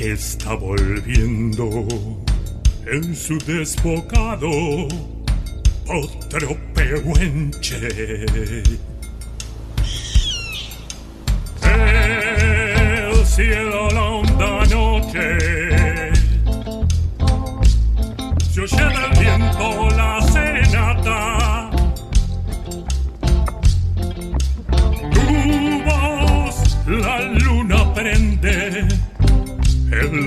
que está volviendo en su desbocado otro pehuenche. El cielo la honda noche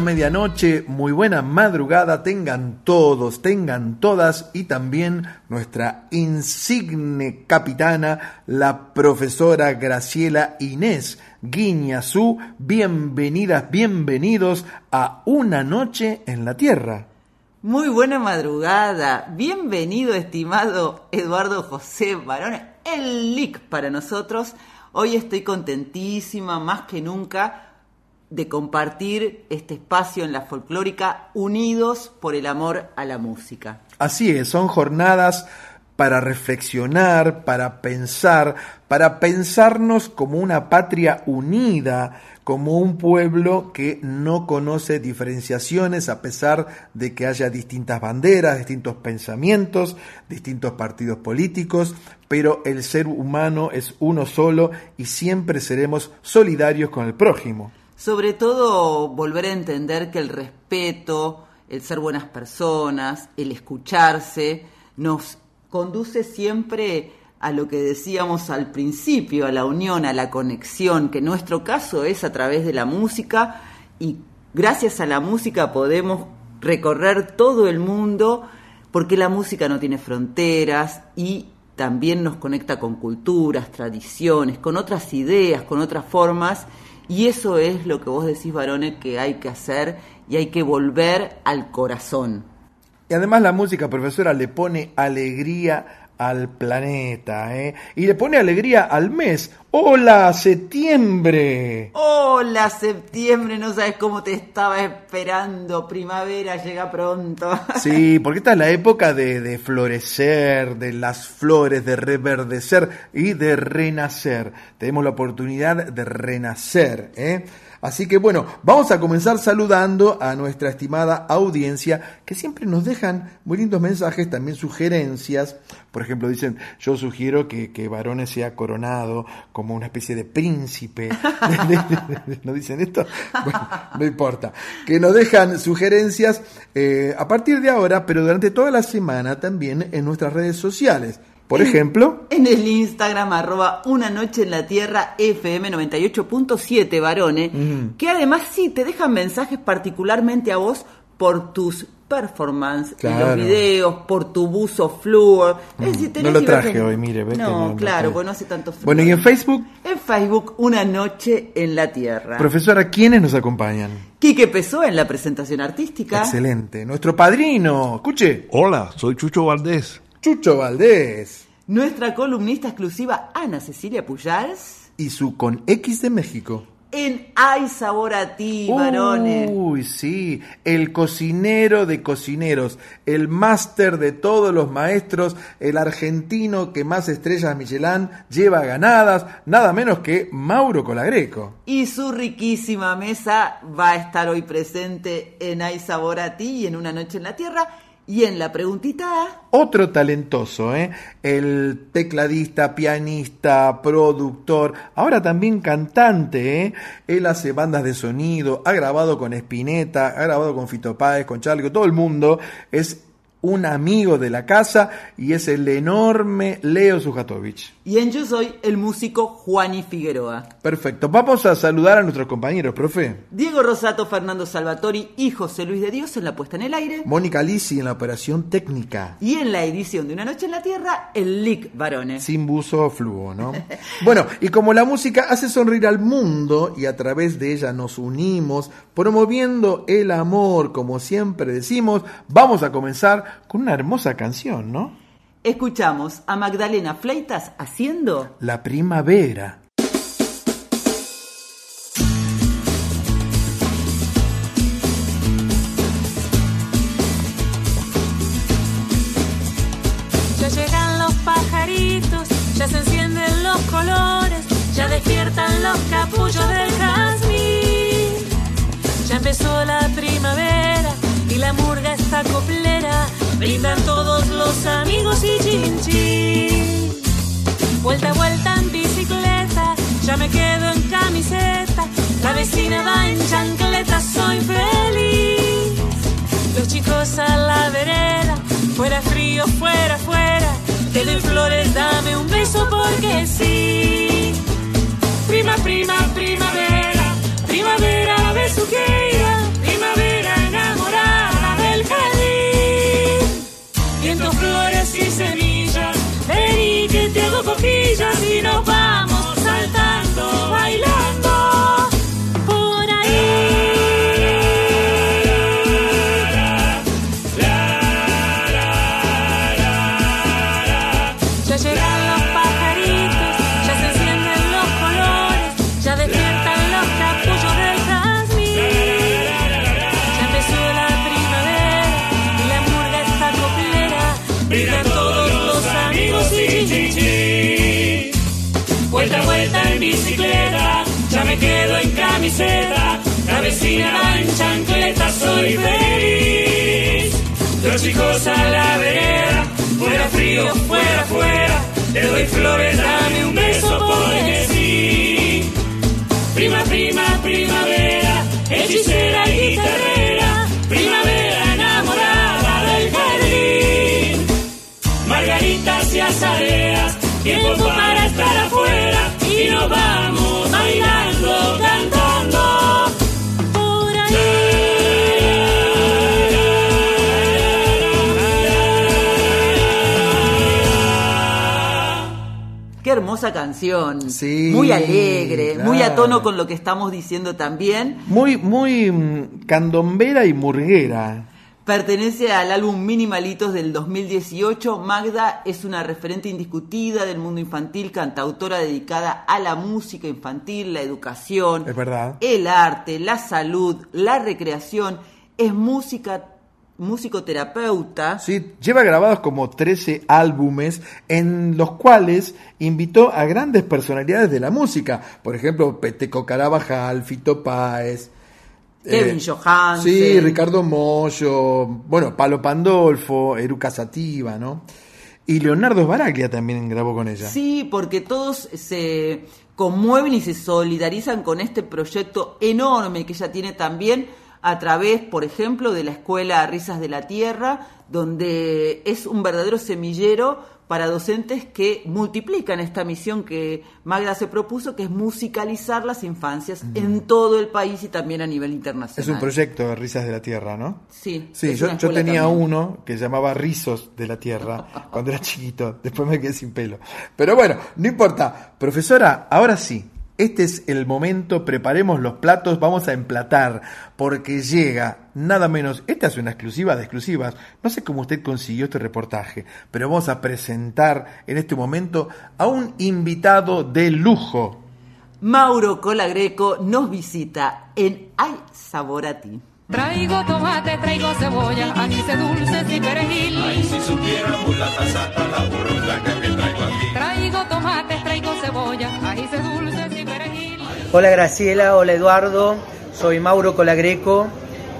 medianoche, muy buena madrugada tengan todos, tengan todas y también nuestra insigne capitana, la profesora Graciela Inés Guiñazú. Bienvenidas, bienvenidos a Una Noche en la Tierra. Muy buena madrugada. Bienvenido, estimado Eduardo José Barón, el LIC para nosotros. Hoy estoy contentísima, más que nunca, de compartir este espacio en la folclórica unidos por el amor a la música. Así es, son jornadas para reflexionar, para pensar, para pensarnos como una patria unida, como un pueblo que no conoce diferenciaciones a pesar de que haya distintas banderas, distintos pensamientos, distintos partidos políticos, pero el ser humano es uno solo y siempre seremos solidarios con el prójimo. Sobre todo volver a entender que el respeto, el ser buenas personas, el escucharse, nos conduce siempre a lo que decíamos al principio, a la unión, a la conexión, que en nuestro caso es a través de la música y gracias a la música podemos recorrer todo el mundo porque la música no tiene fronteras y también nos conecta con culturas, tradiciones, con otras ideas, con otras formas y eso es lo que vos decís, varones, que hay que hacer y hay que volver al corazón. Y además la música, profesora, le pone alegría al planeta, ¿eh? Y le pone alegría al mes. ¡Hola, septiembre! Hola, septiembre, no sabes cómo te estaba esperando. Primavera llega pronto. Sí, porque esta es la época de, de florecer, de las flores, de reverdecer y de renacer. Tenemos la oportunidad de renacer, ¿eh? Así que bueno, vamos a comenzar saludando a nuestra estimada audiencia que siempre nos dejan muy lindos mensajes, también sugerencias. Por ejemplo, dicen, yo sugiero que, que Varones sea coronado como una especie de príncipe. ¿No dicen esto? Bueno, no importa. Que nos dejan sugerencias eh, a partir de ahora, pero durante toda la semana también en nuestras redes sociales. Por ejemplo, En el Instagram, arroba una noche en la tierra FM 98.7 varones, que además sí te dejan mensajes particularmente a vos por tus performance Claro. en los videos, por tu buzo flúor. Es decir, No lo traje hoy, mire, ve que No, no- claro, no- porque no hace tanto frío. Bueno, y en Facebook, En Facebook, Una Noche en la Tierra. profesora, ¿quiénes nos acompañan? Quique Pesó en la presentación artística. Excelente. Nuestro padrino, escuche, Hola, soy Chucho Valdés. Chucho Valdés. Nuestra columnista exclusiva, Ana Cecilia Pujals. Y su con X de México. En Hay Sabor a Ti, varones. Uy, sí, el cocinero de cocineros, el máster de todos los maestros, el argentino que más estrellas Michelin lleva ganadas, nada menos que Mauro Colagreco. Y su riquísima mesa va a estar hoy presente en Hay Sabor a Ti y en Una Noche en la Tierra. Y en la preguntita, Otro talentoso, ¿eh? El tecladista, pianista, productor, ahora también cantante, ¿eh? Él hace bandas de sonido, ha grabado con Spinetta, ha grabado con Fito Páez, con Charlie, todo el mundo. Es un amigo de la casa y es el enorme Leo Sujatovich. Y en Yo Soy el músico Juani Figueroa. Perfecto. Vamos a saludar a nuestros compañeros, profe. Diego Rosato, Fernando Salvatori y José Luis de Dios en la puesta en el aire. Mónica Lisi en la operación técnica. Y en la edición de Una Noche en la Tierra, el Lick Varones. Sin buzo fluo, ¿no? Bueno, y como la música hace sonreír al mundo y a través de ella nos unimos, promoviendo el amor, como siempre decimos, vamos a comenzar con una hermosa canción, ¿no? Escuchamos a Magdalena Fleitas haciendo La primavera. Ya llegan los pajaritos, ya se encienden los colores, ya despiertan los capullos brindan todos los amigos y chin chin. Vuelta vuelta en bicicleta, ya me quedo en camiseta, la vecina va en chancleta, soy feliz. Los chicos a la vereda, fuera frío, fuera, fuera. Te doy flores, dame un beso porque sí. Prima, prima, primavera, primavera besuqueira, cosquillas y nos vamos camiseta, la vecina en chancleta, soy feliz. Los chicos a la vereda, fuera frío, fuera, fuera, te doy flores, dame un beso porque sí. Prima, prima, primavera, hechicera y guitarrera, primavera enamorada del jardín. Margaritas y azareas, tiempo para estar afuera y nos vamos hermosa canción. Sí, muy alegre, muy a tono con lo que estamos diciendo también. Muy, muy mm, candombera y murguera. Pertenece al álbum Minimalitos del 2018. Magda es una referente indiscutida del mundo infantil, cantautora dedicada a la música infantil, la educación, Es verdad. el arte, la salud, la recreación. Es música, musicoterapeuta. Sí, lleva grabados como 13 álbumes en los cuales invitó a grandes personalidades de la música. Por ejemplo, Peteco Carabajal, Fito Páez. Kevin Johansen. Sí, Ricardo Mollo, bueno, Palo Pandolfo, Eruca Sativa, ¿no? Y Leonardo Sbaraglia también grabó con ella. Sí, porque todos se conmueven y se solidarizan con este proyecto enorme que ella tiene también a través, por ejemplo, de la escuela Risas de la Tierra, donde es un verdadero semillero para docentes que multiplican esta misión que Magda se propuso, que es musicalizar las infancias en todo el país y también a nivel internacional. Es un proyecto de Risas de la Tierra, ¿no? Sí. Sí, yo, tenía también. uno que llamaba Rizos de la Tierra cuando era chiquito, después me quedé sin pelo. Pero bueno, no importa. Profesora, ahora sí, este es el momento, preparemos los platos, vamos a emplatar, porque llega nada menos, esta es una exclusiva de exclusivas, no sé cómo usted consiguió este reportaje, pero vamos a presentar en este momento a un invitado de lujo. Mauro Colagreco nos visita en Hay Sabor a Ti. Traigo tomate, traigo cebolla, anises dulces y perejil. Ay, si supiera la que traigo aquí. Traigo tomate, traigo cebolla, anises dulces. Hola Graciela, hola Eduardo, soy Mauro Colagreco,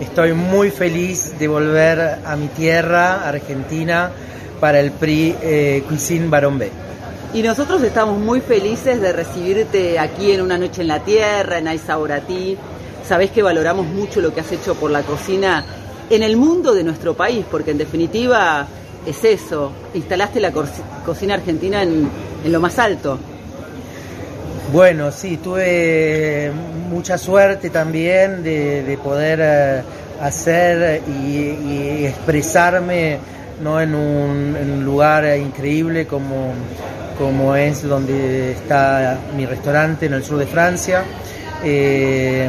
estoy muy feliz de volver a mi tierra, Argentina, para el PRI eh, Cuisine Barón B. Y nosotros estamos muy felices de recibirte aquí en Una Noche en la Tierra, en Hay Sabor a Ti. Sabés que valoramos mucho lo que has hecho por la cocina en el mundo de nuestro país, porque en definitiva es eso, instalaste la co- cocina argentina en, en lo más alto. Bueno, sí, tuve mucha suerte también de, de poder eh, hacer y, expresarme ¿no? en, un, en un lugar increíble como, como es donde está mi restaurante en el sur de Francia. Eh,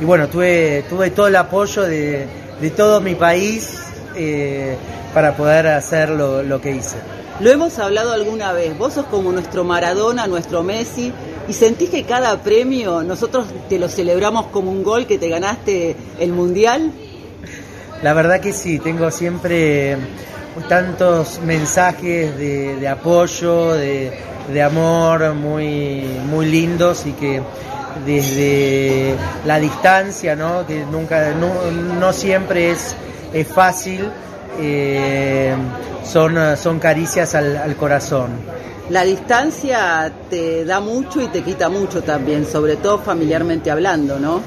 y bueno, tuve, tuve todo el apoyo de, de todo mi país eh, para poder hacer lo, lo que hice. Lo hemos hablado alguna vez, vos sos como nuestro Maradona, nuestro Messi, y sentís que cada premio nosotros te lo celebramos como un gol que te ganaste el Mundial. La verdad que sí, tengo siempre tantos mensajes de, apoyo, de, amor muy, muy lindos y que desde la distancia, ¿no? que nunca, no, siempre es, es fácil, eh, son, son caricias al corazón. La distancia te da mucho y te quita mucho también, sobre todo familiarmente hablando, ¿no?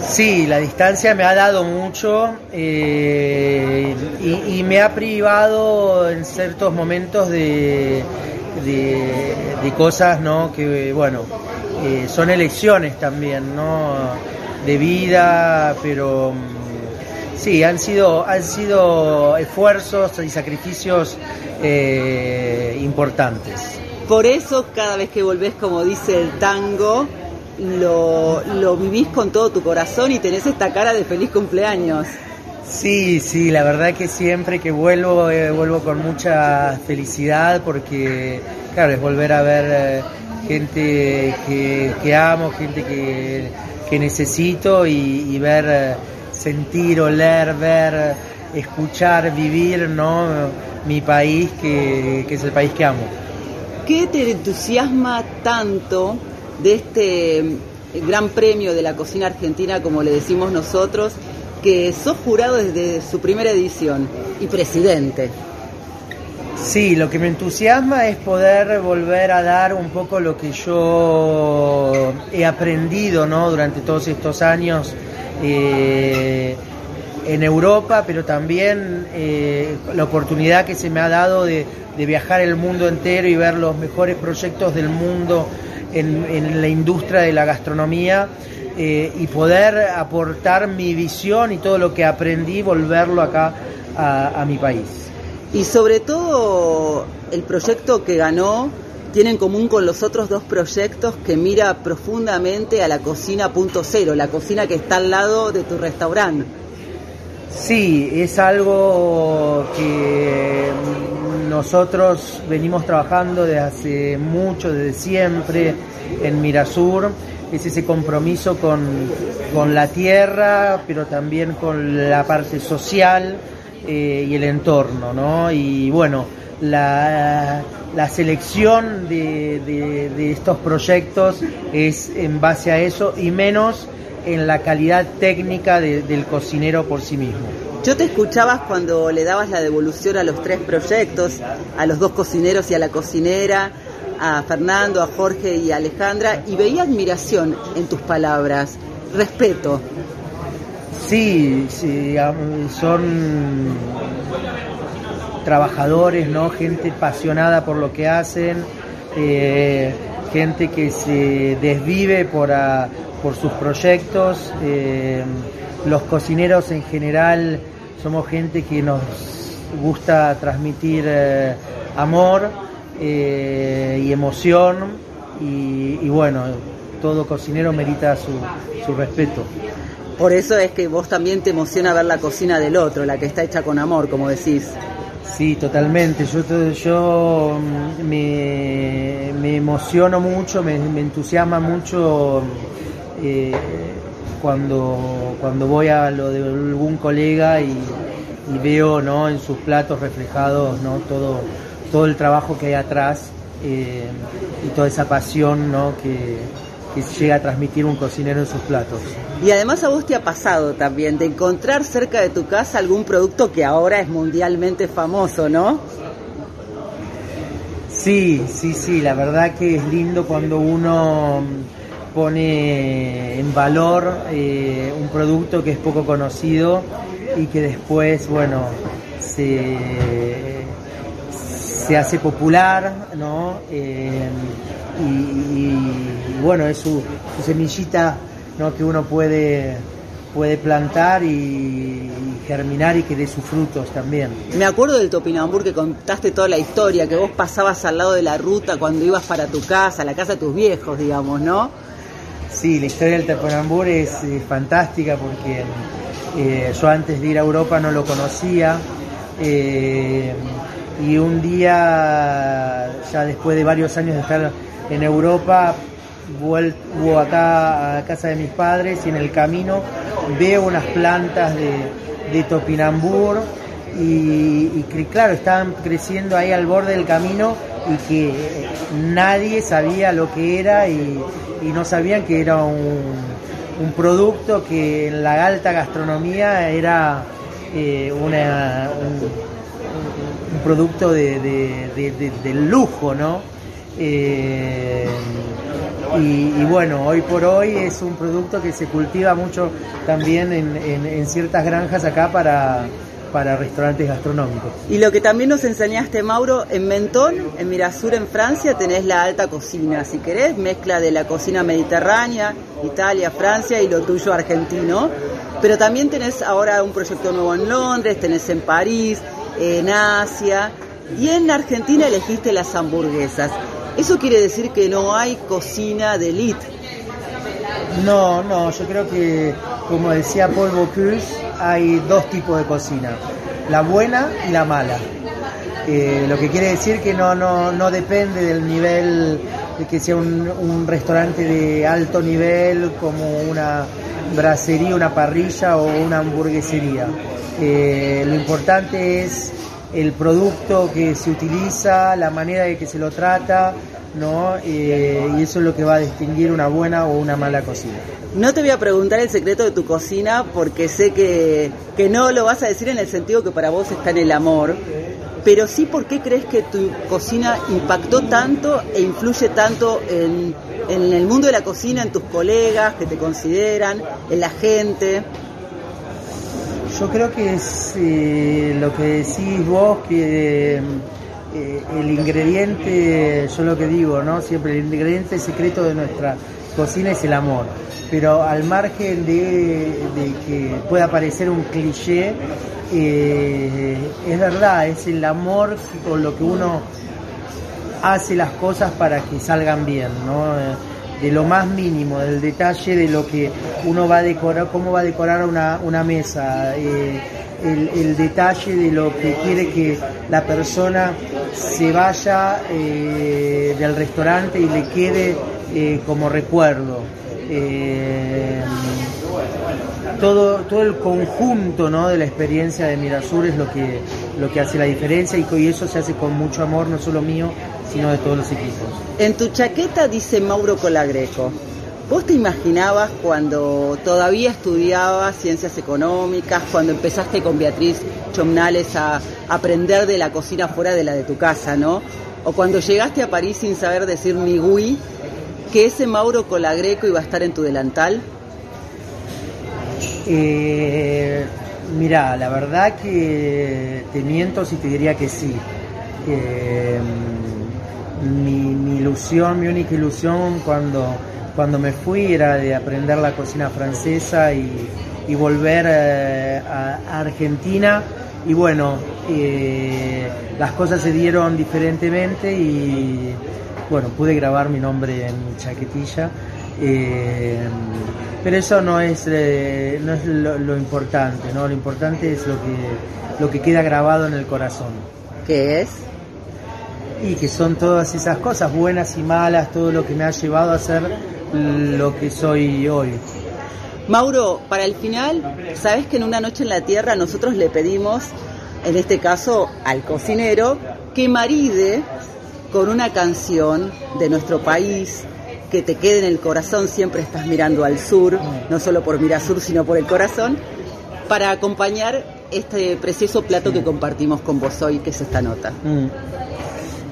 Sí, la distancia me ha dado mucho eh, y, me ha privado en ciertos momentos de, de, cosas, ¿no? Que, bueno, eh, son elecciones también, ¿no? De vida, pero sí, han sido, han sido esfuerzos y sacrificios eh, importantes. Por eso cada vez que volvés, como dice el tango, lo, lo vivís con todo tu corazón y tenés esta cara de feliz cumpleaños. Sí, sí, la verdad que siempre que vuelvo, eh, vuelvo con mucha felicidad porque, claro, es volver a ver eh, gente que, que amo, gente que, que necesito y, y ver, eh, sentir, oler, ver, escuchar, vivir, ¿no? Mi país, que, que es el país que amo. ¿Qué te entusiasma tanto de este mm, gran premio de la cocina argentina, como le decimos nosotros, que sos jurado desde su primera edición y presidente? Sí, lo que me entusiasma es poder volver a dar un poco lo que yo he aprendido ¿no? durante todos estos años eh, en Europa, pero también eh, la oportunidad que se me ha dado de, viajar el mundo entero y ver los mejores proyectos del mundo en, la industria de la gastronomía. Eh, y poder aportar mi visión y todo lo que aprendí, volverlo acá a mi país. Y sobre todo el proyecto que ganó tiene en común con los otros dos proyectos que mira profundamente a la cocina punto cero, la cocina que está al lado de tu restaurante. Sí, es algo que nosotros venimos trabajando desde hace mucho, desde siempre en Mirasur. Es ese compromiso con, con la tierra, pero también con la parte social eh, y el entorno, ¿no? Y bueno, la, la selección de, de, de, estos proyectos es en base a eso y menos en la calidad técnica de, del cocinero por sí mismo. Yo te escuchabas cuando le dabas la devolución a los tres proyectos, a los dos cocineros y a la cocinera, a Fernando, a Jorge y a Alejandra, y veía admiración en tus palabras, respeto. Sí, sí, son trabajadores, ¿no? Gente apasionada por lo que hacen, eh, gente que se desvive por, por sus proyectos. Eh, los cocineros en general somos gente que nos gusta transmitir eh, amor y emoción y, bueno, todo cocinero merita su, su respeto. Por eso es que vos también te emociona ver la cocina del otro, la que está hecha con amor, como decís. Sí, totalmente. Yo, yo mm, me, emociono mucho, me, entusiasma mucho eh, cuando, cuando voy a lo de algún colega y, veo ¿no? en sus platos reflejados ¿no? todo, todo el trabajo que hay atrás eh, y toda esa pasión ¿no? que, que llega a transmitir un cocinero en sus platos. Y además a vos te ha pasado también de encontrar cerca de tu casa algún producto que ahora es mundialmente famoso, ¿no? Sí, sí, sí, la verdad que es lindo cuando uno pone en valor eh, un producto que es poco conocido y que después, bueno, se, se hace popular, ¿no? Eh, y, bueno, es su, semillita ¿no? que uno puede, puede plantar y, germinar y que dé sus frutos también. Me acuerdo del Topinambur que contaste toda la historia, que vos pasabas al lado de la ruta cuando ibas para tu casa, la casa de tus viejos, digamos, ¿no? Sí, la historia del Topinambur es, fantástica porque eh, yo antes de ir a Europa no lo conocía. Eh, y un día, ya después de varios años de estar en Europa, vuelvo acá a casa de mis padres y en el camino veo unas plantas de, topinambur y, claro, estaban creciendo ahí al borde del camino y que nadie sabía lo que era y, no sabían que era un, producto que en la alta gastronomía era eh, una, un, producto de, lujo, ¿no? Eh, y, bueno, hoy por hoy es un producto que se cultiva mucho también en, ciertas granjas acá para, para restaurantes gastronómicos. Y lo que también nos enseñaste, Mauro, en Mentón, en Mirasur, en Francia, tenés la alta cocina, si querés, mezcla de la cocina mediterránea, Italia, Francia y lo tuyo argentino. Pero también tenés ahora un proyecto nuevo en Londres, tenés en París, en Asia. Y en Argentina elegiste las hamburguesas. Eso quiere decir que no hay cocina de elite. No, no, yo creo que, como decía Paul Bocuse, hay dos tipos de cocina, la buena y la mala. Eh, lo que quiere decir que no, no, no depende del nivel de que sea un, restaurante de alto nivel como una bracería, una parrilla o una hamburguesería. Eh, lo importante es el producto que se utiliza, la manera de que se lo trata, ¿no? Eh, y eso es lo que va a distinguir una buena o una mala cocina. No te voy a preguntar el secreto de tu cocina porque sé que, que no lo vas a decir en el sentido que para vos está en el amor, pero sí por qué crees que tu cocina impactó tanto e influye tanto en, en el mundo de la cocina, en tus colegas que te consideran, en la gente. Yo creo que es eh, lo que decís vos, que eh, el ingrediente, yo lo que digo, ¿no? Siempre el ingrediente secreto de nuestra cocina es el amor. Pero al margen de, que pueda parecer un cliché, eh, es verdad, es el amor con lo que uno hace las cosas para que salgan bien, ¿no? De lo más mínimo, del detalle de lo que uno va a decorar, cómo va a decorar una, una mesa, eh, el, detalle de lo que quiere que la persona se vaya eh, del restaurante y le quede eh, como recuerdo. todo, todo el conjunto ¿no? de la experiencia de Mirasur es lo que, lo que hace la diferencia y eso se hace con mucho amor, no solo mío, sino de todos los equipos. En tu chaqueta dice Mauro Colagreco. ¿Vos te imaginabas cuando todavía estudiabas ciencias económicas, cuando empezaste con Beatriz Chomnales a aprender de la cocina fuera de la de tu casa, ¿no? O cuando llegaste a París sin saber decir ni gui, que ese Mauro Colagreco iba a estar en tu delantal? Eh, mira, la verdad que te miento si te diría que sí. Mm, mi, mi ilusión, mi única ilusión cuando, cuando me fui era de aprender la cocina francesa y, y volver eh, a, Argentina. Y bueno, eh, las cosas se dieron diferentemente y bueno, pude grabar mi nombre en mi chaquetilla. Eh, pero eso no es, no es lo, lo importante, ¿no? Lo importante es lo que, lo que queda grabado en el corazón. ¿Qué es? Y que son todas esas cosas, buenas y malas, todo lo que me ha llevado a ser lo que soy hoy. Mauro, para el final, sabes que en una noche en la Tierra nosotros le pedimos, en este caso al cocinero, que maride con una canción de nuestro país que te quede en el corazón, siempre estás mirando al sur, no solo por Mirasur, sino por el corazón, para acompañar este precioso plato que compartimos con vos hoy, que es esta nota. Mm.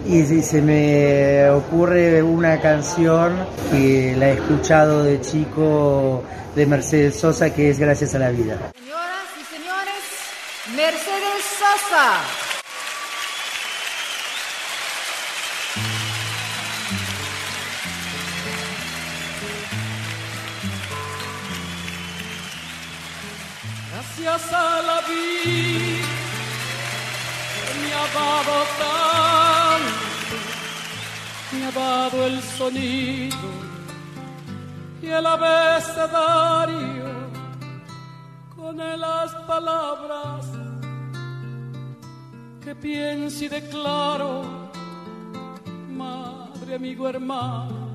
Y si se me ocurre una canción que la he escuchado de chico de Mercedes Sosa, que es Gracias a la vida. Señoras y señores, Mercedes Sosa. Gracias a la vida que me ha dado tanto, dado el sonido y el abecedario con las palabras que pienso y declaro, madre, amigo, hermano,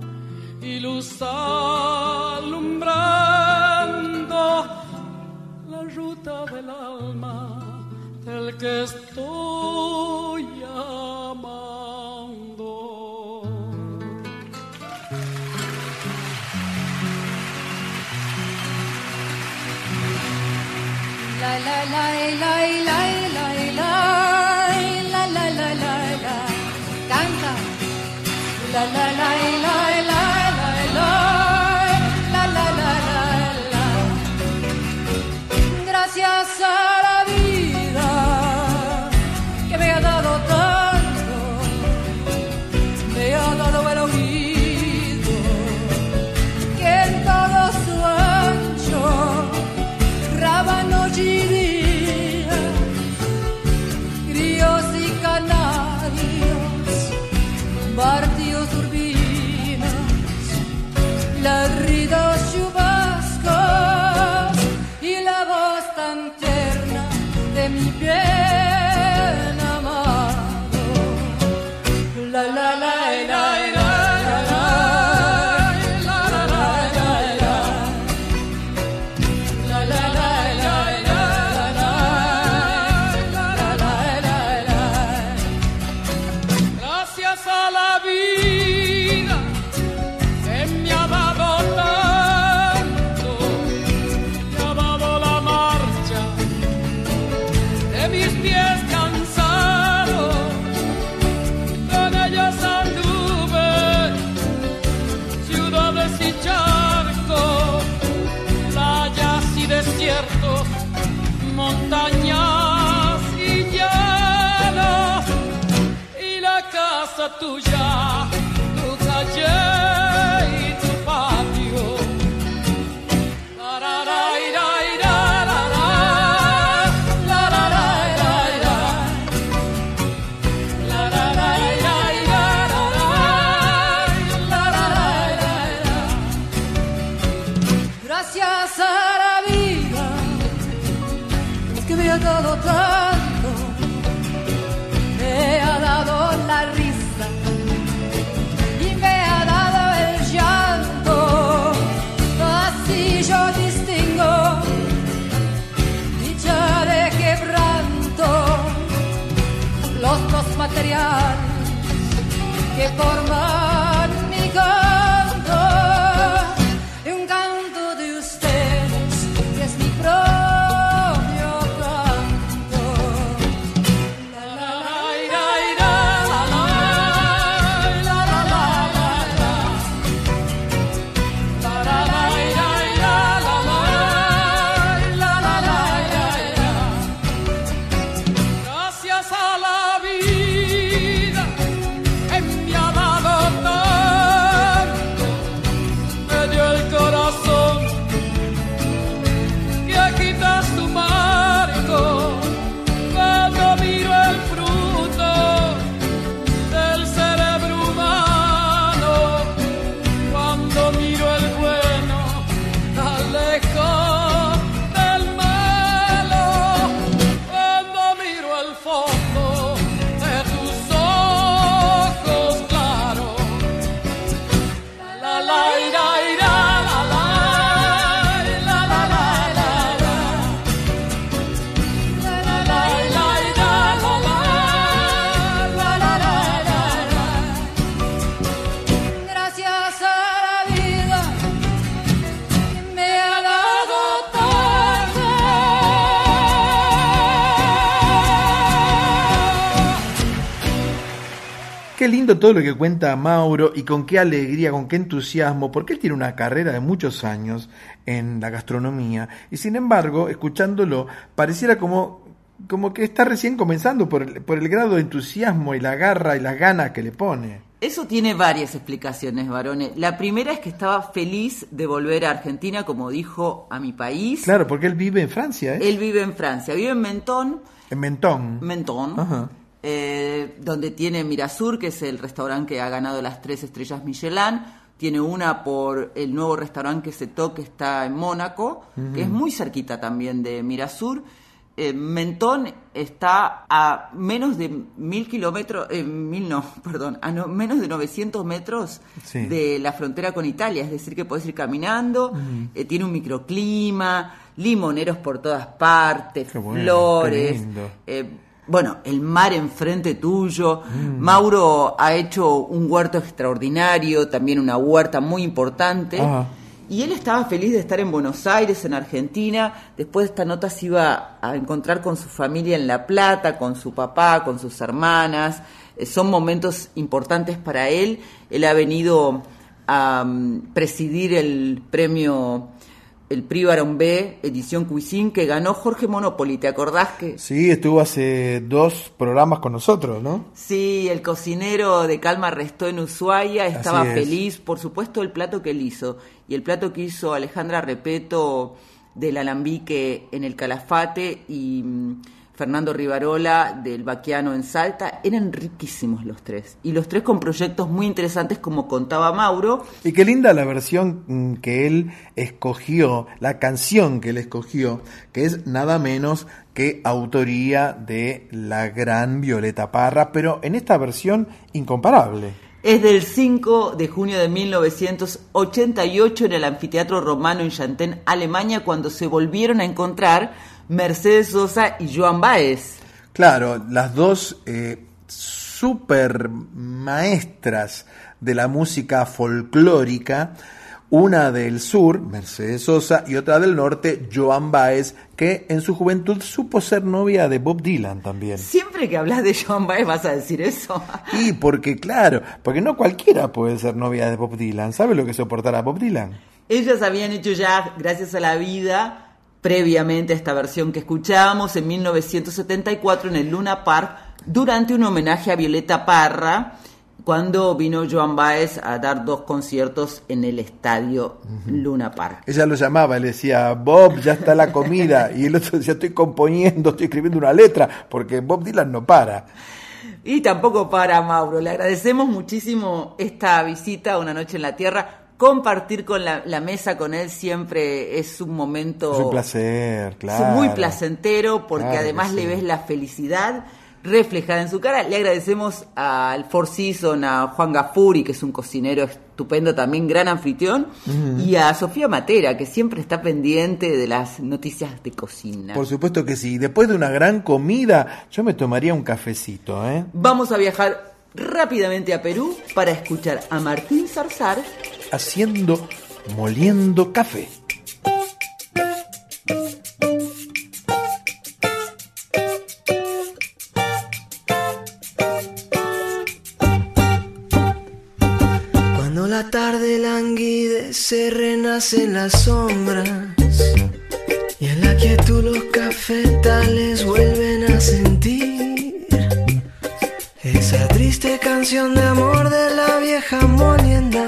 y luz alumbrando la ruta del alma del que estoy La la la la qué lindo todo lo que cuenta Mauro y con qué alegría, con qué entusiasmo, porque él tiene una carrera de muchos años en la gastronomía y sin embargo, escuchándolo, pareciera como, como que está recién comenzando por el, por el grado de entusiasmo y la garra y las ganas que le pone. Eso tiene varias explicaciones, varones. La primera es que estaba feliz de volver a Argentina, como dijo, a mi país. Claro, porque él vive en Francia, ¿eh? Él vive en Francia, vive en Mentón, En Mentón. Mentón, Ajá. Eh, donde tiene Mirasur, que es el restaurante que ha ganado las tres estrellas Michelin. Tiene una por el nuevo restaurante que se toque, está en Mónaco, que es muy cerquita también de Mirasur. Eh, Mentón está a menos de mil kilómetros, eh, mil no, perdón, a no- menos de 900 metros Sí. de la frontera con Italia, es decir, que puedes ir caminando, eh, tiene un microclima, limoneros por todas partes, bueno, flores, bueno, el mar enfrente tuyo. Mauro ha hecho un huerto extraordinario, también una huerta muy importante. Ajá. Y él estaba feliz de estar en Buenos Aires, en Argentina. Después de esta nota se iba a encontrar con su familia en La Plata, con su papá, con sus hermanas. Eh, son momentos importantes para él. Él ha venido a mm, presidir el premio, el Prix Barón B, edición Cuisine, que ganó Jorge Monopoli. ¿Te acordás que Sí, estuvo hace dos programas con nosotros, ¿no? Sí, el cocinero de Calma restó en Ushuaia, estaba es. feliz, por supuesto, el plato que él hizo. Y el plato que hizo Alejandra Repeto del Alambique en el Calafate y mm, Fernando Rivarola del Baquiano en Salta, eran riquísimos los tres. Y los tres con proyectos muy interesantes, como contaba Mauro. Y qué linda la versión mm, que él escogió, la canción que él escogió, que es nada menos que autoría de la gran Violeta Parra, pero en esta versión incomparable. Es del 5 de junio de 1988 en el Anfiteatro Romano en Chantén, Alemania, cuando se volvieron a encontrar Mercedes Sosa y Joan Baez. Claro, las dos eh, super maestras de la música folclórica, una del sur, Mercedes Sosa, y otra del norte, Joan Baez, que en su juventud supo ser novia de Bob Dylan también. Siempre que hablas de Joan Baez vas a decir eso. Y porque, claro, porque no cualquiera puede ser novia de Bob Dylan. ¿Sabe lo que soportará Bob Dylan? Ellas habían hecho ya, gracias a la vida, previamente a esta versión que escuchábamos en 1974 en el Luna Park, durante un homenaje a Violeta Parra, cuando vino Joan Baez a dar dos conciertos en el estadio Luna Park. Ella lo llamaba, le decía, Bob, ya está la comida. Y el otro decía, estoy componiendo, estoy escribiendo una letra, porque Bob Dylan no para. Y tampoco para Mauro. Le agradecemos muchísimo esta visita a Una Noche en la Tierra. Compartir con la, la mesa con él siempre es un momento Es un placer, es claro. muy placentero porque Claro además le ves la felicidad reflejada en su cara. Le agradecemos al Four Seasons, a Juan Gafuri, que es un cocinero estupendo también, gran anfitrión, y a Sofía Matera, que siempre está pendiente de las noticias de cocina. Por supuesto que sí. Después de una gran comida, yo me tomaría un cafecito, ¿eh? Vamos a viajar rápidamente a Perú para escuchar a Martín Zarzar Haciendo, moliendo café. Cuando la tarde languidece, renacen las sombras. Y en la quietud los cafetales vuelven a sentir esa triste canción de amor de la vieja molienda.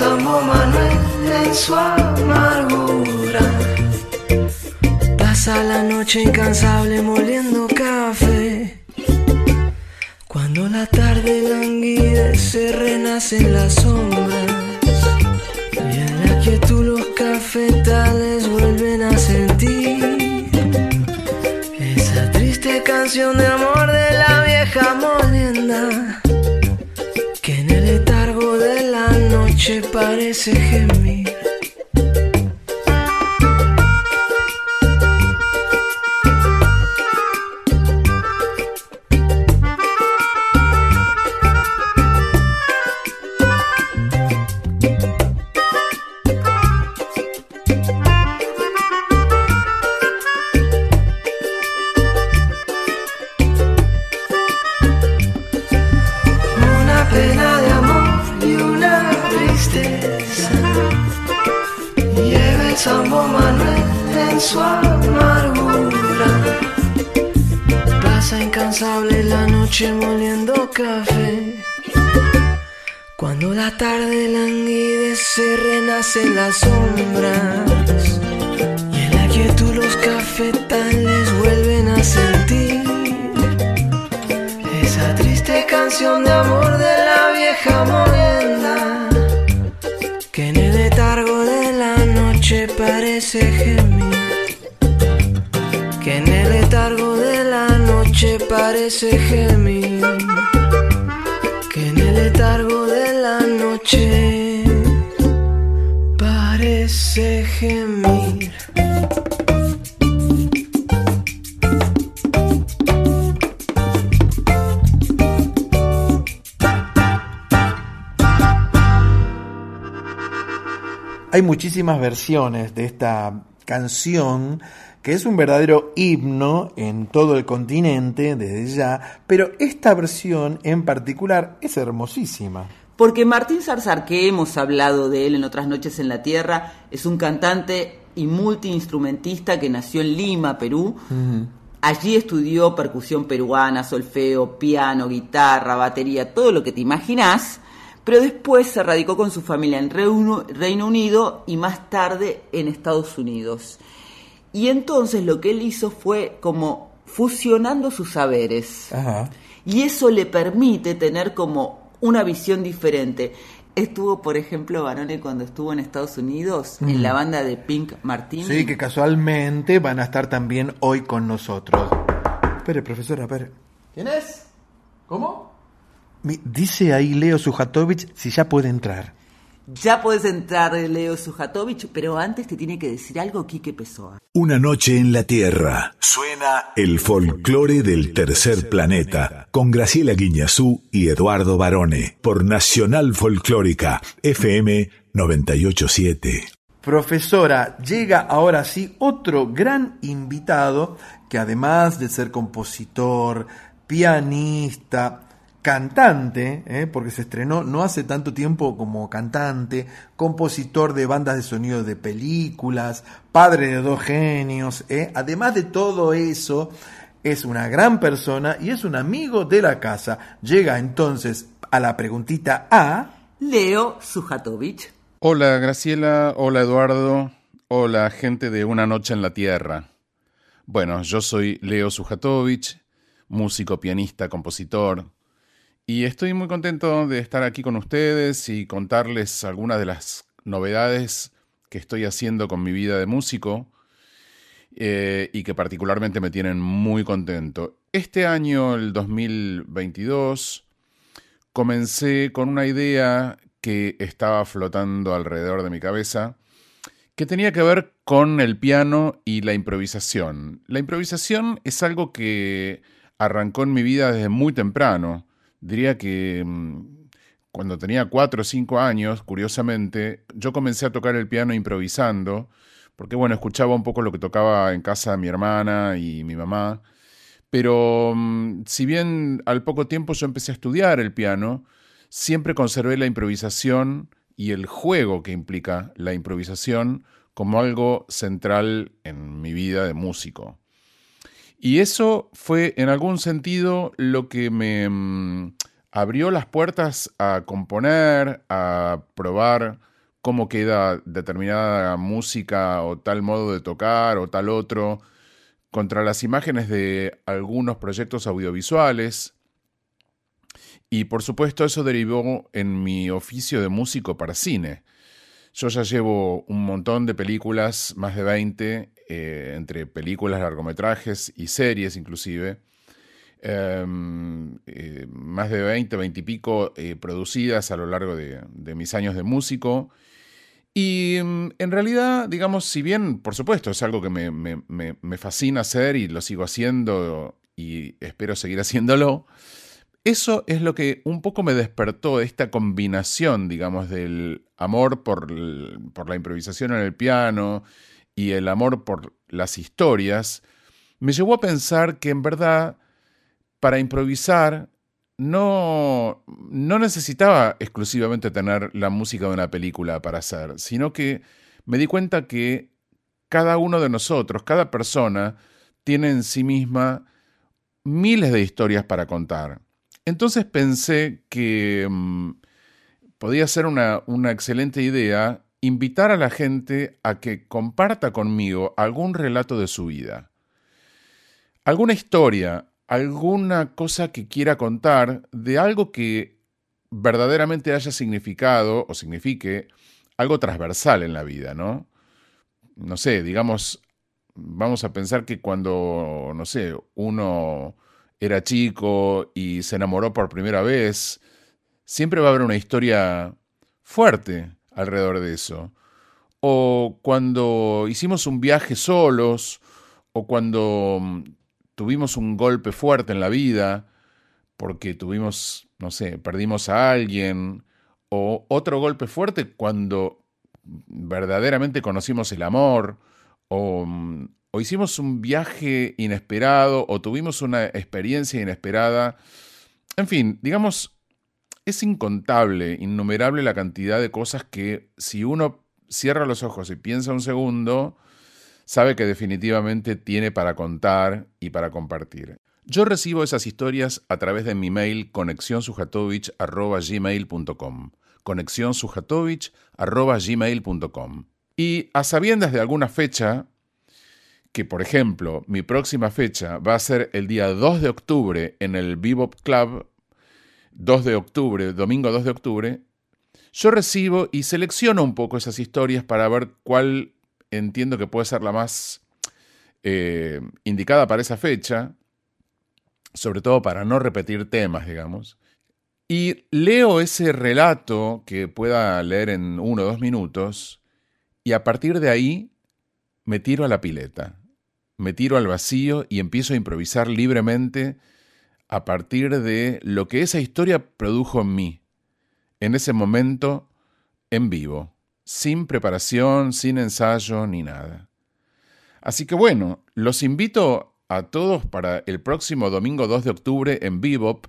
El Manuel en su amargura. Pasa la noche incansable moliendo café. Cuando la tarde languidece, renacen las sombras. Y en la quietud los cafetales vuelven a sentir canción de amor de la vieja molienda noche parece gemir. Sombras. Y en la quietud los cafetales vuelven a sentir. Esa triste canción de amor de la vieja molienda que en el letargo de la noche parece gemir. Que en el letargo de la noche parece gemir. Que en el letargo de la noche parece gemir. Hay muchísimas versiones de esta canción que es un verdadero himno en todo el continente desde ya, pero esta versión en particular es hermosísima. Porque Martín Zarzar, que hemos hablado de él en otras noches en la Tierra, es un cantante y multiinstrumentista que nació en Lima, Perú. Allí estudió percusión peruana, solfeo, piano, guitarra, batería, todo lo que te imaginás. Pero después se radicó con su familia en Reino Reino Unido y más tarde en Estados Unidos. Y entonces lo que él hizo fue como fusionando sus saberes. Ajá. Y eso le permite tener como una visión diferente. Estuvo, por ejemplo, Barone cuando estuvo en Estados Unidos, Mm. en la banda de Pink Martini. Sí, que casualmente van a estar también hoy con nosotros. Espere, profesora, espere. ¿Quién es? ¿Cómo? Mi- Dice ahí Leo Sujatovich si ya puede entrar. Ya puedes entrar, Leo Sujatovich, pero antes te tiene que decir algo Quique Pessoa. Una noche en la Tierra. Suena el folclore del tercer planeta con Graciela Guiñazú y Eduardo Barone por Nacional Folclórica FM 987. Profesora, llega ahora sí otro gran invitado que además de ser compositor, pianista, cantante, ¿eh? porque se estrenó no hace tanto tiempo como cantante, compositor de bandas de sonido de películas, padre de dos genios, ¿eh? además de todo eso, es una gran persona y es un amigo de la casa. Llega entonces a la preguntita A. Leo Sujatovich. Hola Graciela, hola Eduardo, hola gente de Una Noche en la Tierra. Bueno, yo soy Leo Sujatovich, músico, pianista, compositor, y estoy muy contento de estar aquí con ustedes y contarles algunas de las novedades que estoy haciendo con mi vida de músico eh, y que particularmente me tienen muy contento. Este año, el 2022, comencé con una idea que estaba flotando alrededor de mi cabeza, que tenía que ver con el piano y la improvisación. La improvisación es algo que arrancó en mi vida desde muy temprano. Diría que mm, cuando tenía cuatro o cinco años, curiosamente, yo comencé a tocar el piano improvisando, porque bueno, escuchaba un poco lo que tocaba en casa mi hermana y mi mamá. Pero mm, si bien al poco tiempo yo empecé a estudiar el piano, siempre conservé la improvisación y el juego que implica la improvisación como algo central en mi vida de músico. Y eso fue en algún sentido lo que me mm, abrió las puertas a componer, a probar cómo queda determinada música o tal modo de tocar o tal otro, contra las imágenes de algunos proyectos audiovisuales. Y por supuesto eso derivó en mi oficio de músico para cine. Yo ya llevo un montón de películas, más de 20, eh, entre películas, largometrajes y series inclusive. em, eh, más de 20, 20 y pico producidas a lo largo de, mis años de músico. Y mm, en realidad, digamos, si bien, por supuesto, es algo que me fascina hacer y lo sigo haciendo y espero seguir haciéndolo, eso es lo que un poco me despertó, esta combinación, digamos, del amor por, la improvisación en el piano y el amor por las historias, me llevó a pensar que en verdad, para improvisar, no, no necesitaba exclusivamente tener la música de una película para hacer, sino que me di cuenta que cada uno de nosotros, cada persona, tiene en sí misma miles de historias para contar. Entonces pensé que mm, podía ser una, una excelente idea invitar a la gente a que comparta conmigo algún relato de su vida. Alguna historia, alguna cosa que quiera contar de algo que verdaderamente haya significado o signifique algo transversal en la vida, ¿no? No sé, digamos, vamos a pensar que cuando, no sé, uno era chico y se enamoró por primera vez, siempre va a haber una historia fuerte alrededor de eso. O cuando hicimos un viaje solos, o cuando mm, tuvimos un golpe fuerte en la vida, porque tuvimos, no sé, perdimos a alguien, o otro golpe fuerte cuando verdaderamente conocimos el amor, o, mm, o hicimos un viaje inesperado, o tuvimos una experiencia inesperada. En fin, digamos, es incontable, innumerable la cantidad de cosas que si uno cierra los ojos y piensa un segundo, sabe que definitivamente tiene para contar y para compartir. Yo recibo esas historias a través de mi mail conexionsujatovic.gmail.com conexionsujatovic.gmail.com Y a sabiendas de alguna fecha, que por ejemplo mi próxima fecha va a ser el día 2 de octubre en el Bebop Club, 2 de octubre, domingo 2 de octubre, yo recibo y selecciono un poco esas historias para ver cuál entiendo que puede ser la más eh, indicada para esa fecha, sobre todo para no repetir temas, digamos. Y leo ese relato que pueda leer en uno o dos minutos y a partir de ahí me tiro a la pileta, me tiro al vacío y empiezo a improvisar libremente a partir de lo que esa historia produjo en mí, en ese momento en vivo, sin preparación, sin ensayo ni nada. Así que bueno, los invito a todos para el próximo domingo 2 de octubre en Bebop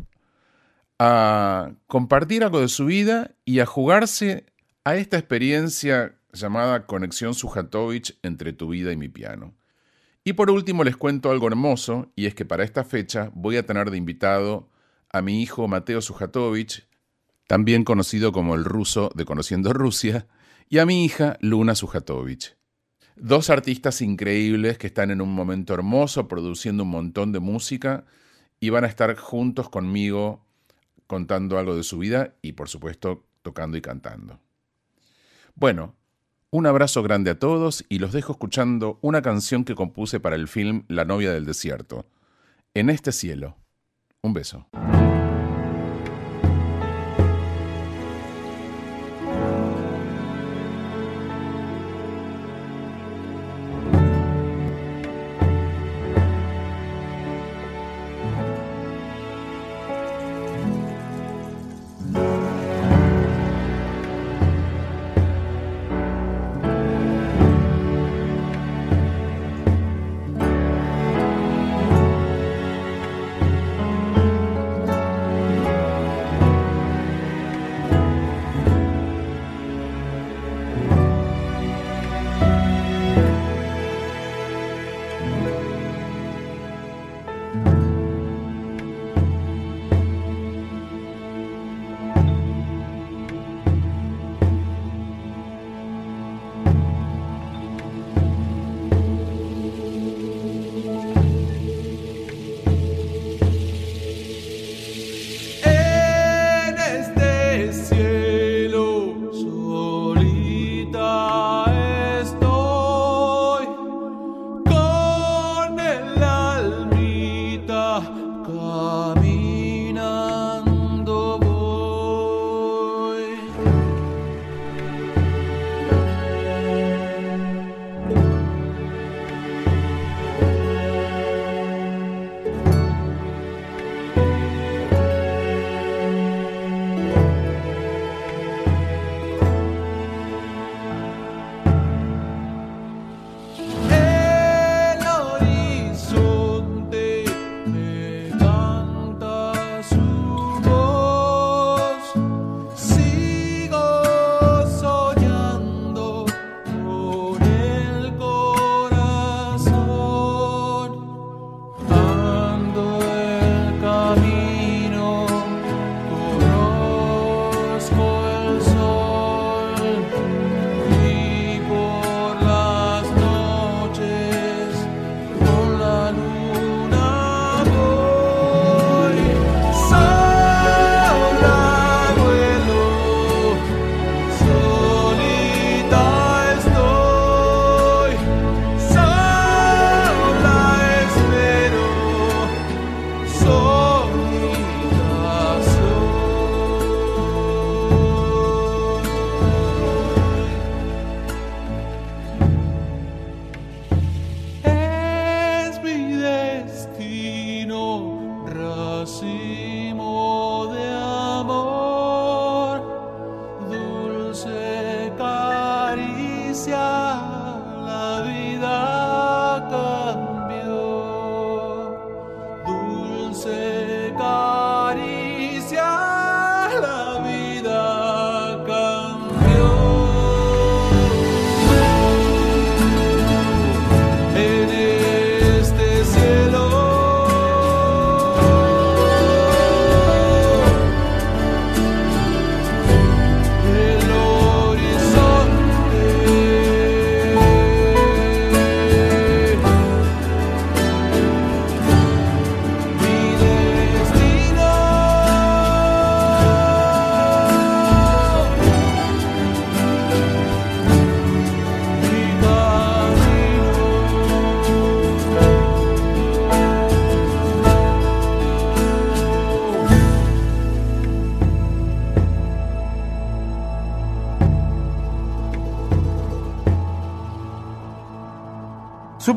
a compartir algo de su vida y a jugarse a esta experiencia llamada Conexión Sujatovich entre tu vida y mi piano. Y por último les cuento algo hermoso, y es que para esta fecha voy a tener de invitado a mi hijo Mateo Sujatovich, también conocido como el ruso de Conociendo Rusia, y a mi hija Luna Sujatovich. Dos artistas increíbles que están en un momento hermoso produciendo un montón de música y van a estar juntos conmigo contando algo de su vida y por supuesto tocando y cantando. Bueno, un abrazo grande a todos y los dejo escuchando una canción que compuse para el film La novia del desierto. En este cielo. Un beso.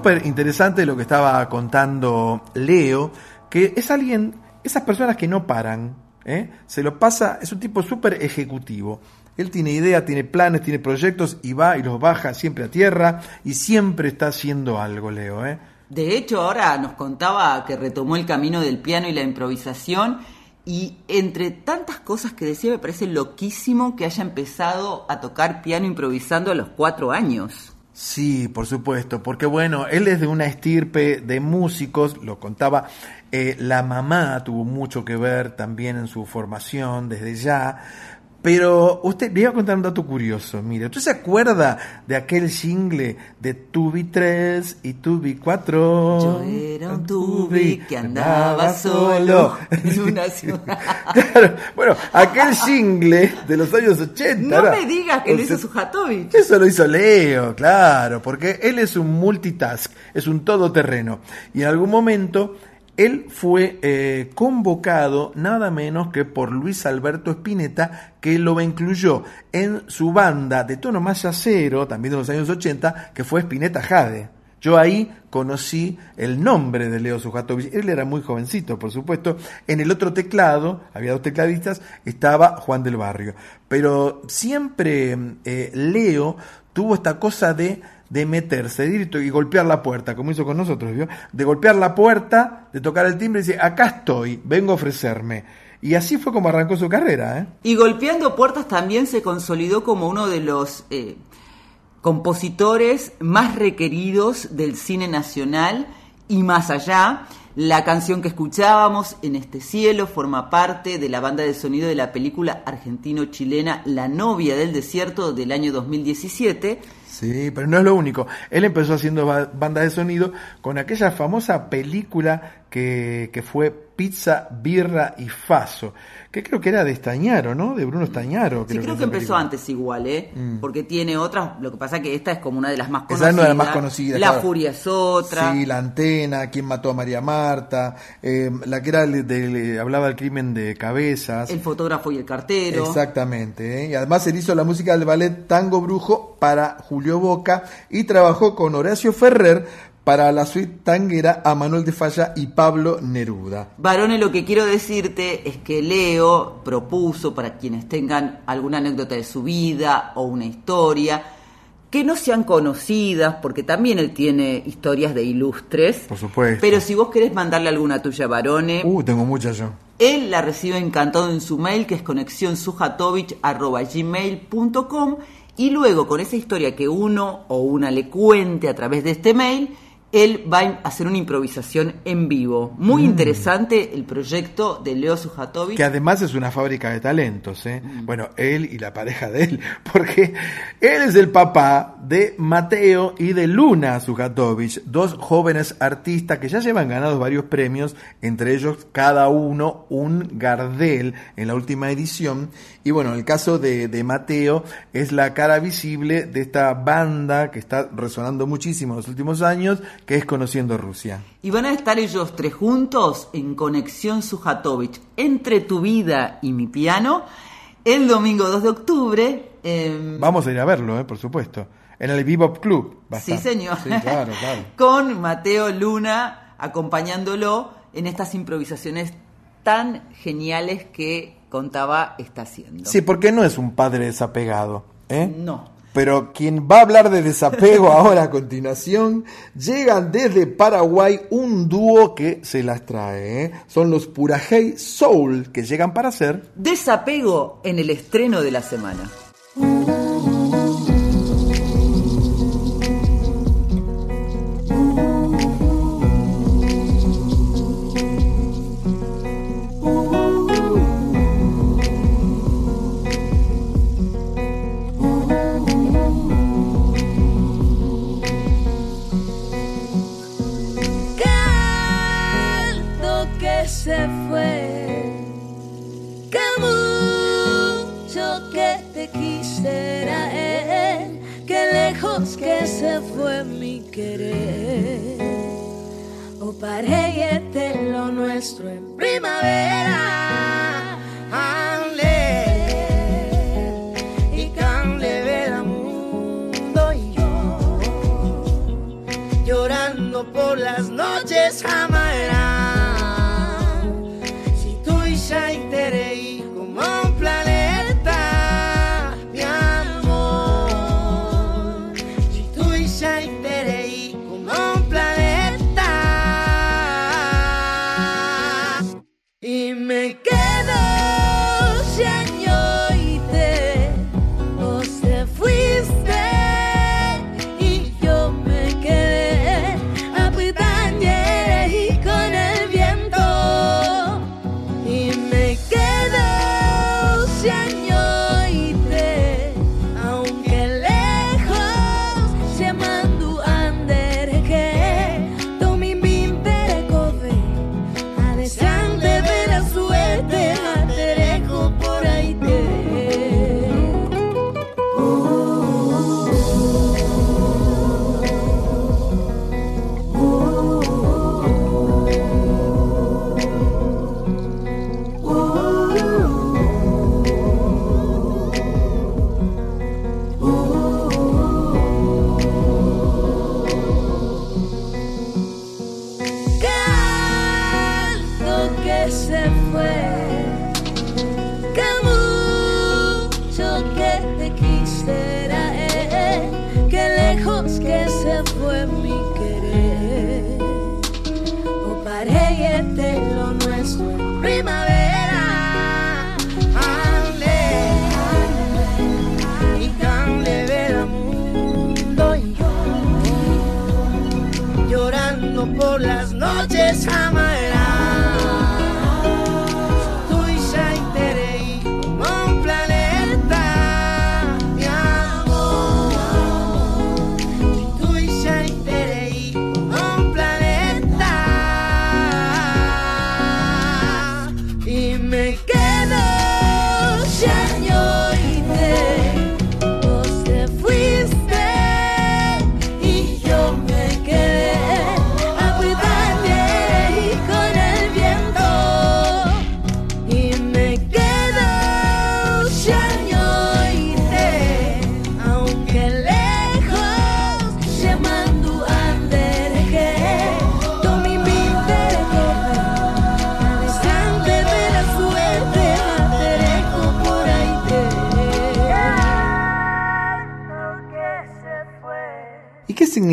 Interesante lo que estaba contando Leo, que es alguien, esas personas que no paran, ¿eh? se lo pasa, es un tipo súper ejecutivo. Él tiene ideas, tiene planes, tiene proyectos y va y los baja siempre a tierra y siempre está haciendo algo, Leo. ¿eh? De hecho, ahora nos contaba que retomó el camino del piano y la improvisación y entre tantas cosas que decía me parece loquísimo que haya empezado a tocar piano improvisando a los cuatro años. Sí, por supuesto, porque bueno, él es de una estirpe de músicos, lo contaba, eh, la mamá tuvo mucho que ver también en su formación desde ya, pero usted, le iba a contar un dato curioso, mire, ¿usted se acuerda de aquel jingle de Tubi 3 y Tubi 4? Yo era un tubi que andaba solo en una ciudad. Claro, bueno, aquel jingle de los años 80. No me digas que lo hizo Sujatovich. eso lo hizo Leo, claro, porque él es un multitask, es un todoterreno. Y en algún momento él fue eh, convocado nada menos que por Luis Alberto Spinetta, que lo incluyó en su banda de tono más yacero, también de los años 80, que fue Spinetta Jade. Yo ahí conocí el nombre de Leo Sujatovich. Él era muy jovencito, por supuesto. En el otro teclado, había dos tecladistas, estaba Juan del Barrio. Pero siempre eh, Leo tuvo esta cosa de, de meterse ir y golpear la puerta, como hizo con nosotros, ¿vio? De golpear la puerta, de tocar el timbre y decir, acá estoy, vengo a ofrecerme. Y así fue como arrancó su carrera, ¿eh? Y golpeando puertas también se consolidó como uno de los eh, compositores más requeridos del cine nacional y más allá. La canción que escuchábamos, En este cielo, forma parte de la banda de sonido de la película argentino-chilena La novia del desierto del año 2017. Sí, pero no es lo único. Él empezó haciendo ba- bandas de sonido con aquella famosa película que, que fue Pizza, Birra y Faso, que creo que era de Estañaro, ¿no? De Bruno Estañaro. Sí, creo que esa empezó película. antes igual, ¿eh? Mm. Porque tiene otras, lo que pasa que esta es como una de las más Esa conocidas. es una de las más conocidas. La claro. furia es otra. Sí, La Antena, Quién mató a María Marta, eh, la que era de, de- hablaba del crimen de cabezas. El fotógrafo y el cartero. Exactamente, ¿eh? y además él hizo la música del ballet Tango Brujo para Julio Boca y trabajó con Horacio Ferrer para la suite tanguera a Manuel de Falla y Pablo Neruda. Varones, lo que quiero decirte es que Leo propuso para quienes tengan alguna anécdota de su vida o una historia, que no sean conocidas, porque también él tiene historias de ilustres, Por supuesto. pero si vos querés mandarle alguna tuya, Varone, Uh, tengo muchas yo. él la recibe encantado en su mail, que es conexionsujatovic.gmail.com y luego con esa historia que uno o una le cuente a través de este mail, él va a hacer una improvisación en vivo. Muy Mm. interesante el proyecto de Leo Sujatovic. Que además es una fábrica de talentos, ¿eh? Mm. Bueno, él y la pareja de él, porque él es el papá de Mateo y de Luna Sujatovic, dos jóvenes artistas que ya llevan ganados varios premios, entre ellos cada uno un Gardel en la última edición. Y bueno, el caso de, de Mateo es la cara visible de esta banda que está resonando muchísimo en los últimos años, que es Conociendo Rusia. Y van a estar ellos tres juntos en Conexión Sujatovic, entre tu vida y mi piano, el domingo 2 de octubre. em, Vamos a ir a verlo, ¿eh? por supuesto. En el Bebop Club. Sí, señor. Sí, claro, claro. con Mateo Luna acompañándolo en estas improvisaciones tan geniales que contaba está haciendo. Sí, porque no es un padre desapegado. ¿eh? No. Pero quien va a hablar de desapego ahora a continuación, llegan desde Paraguay un dúo que se las trae. ¿eh? Son los Purajei Soul, que llegan para hacer Desapego en el estreno de la semana. Querer. O paré lo nuestro en primavera. Ale, y cande ver al mundo y yo llorando por las noches jamás. Se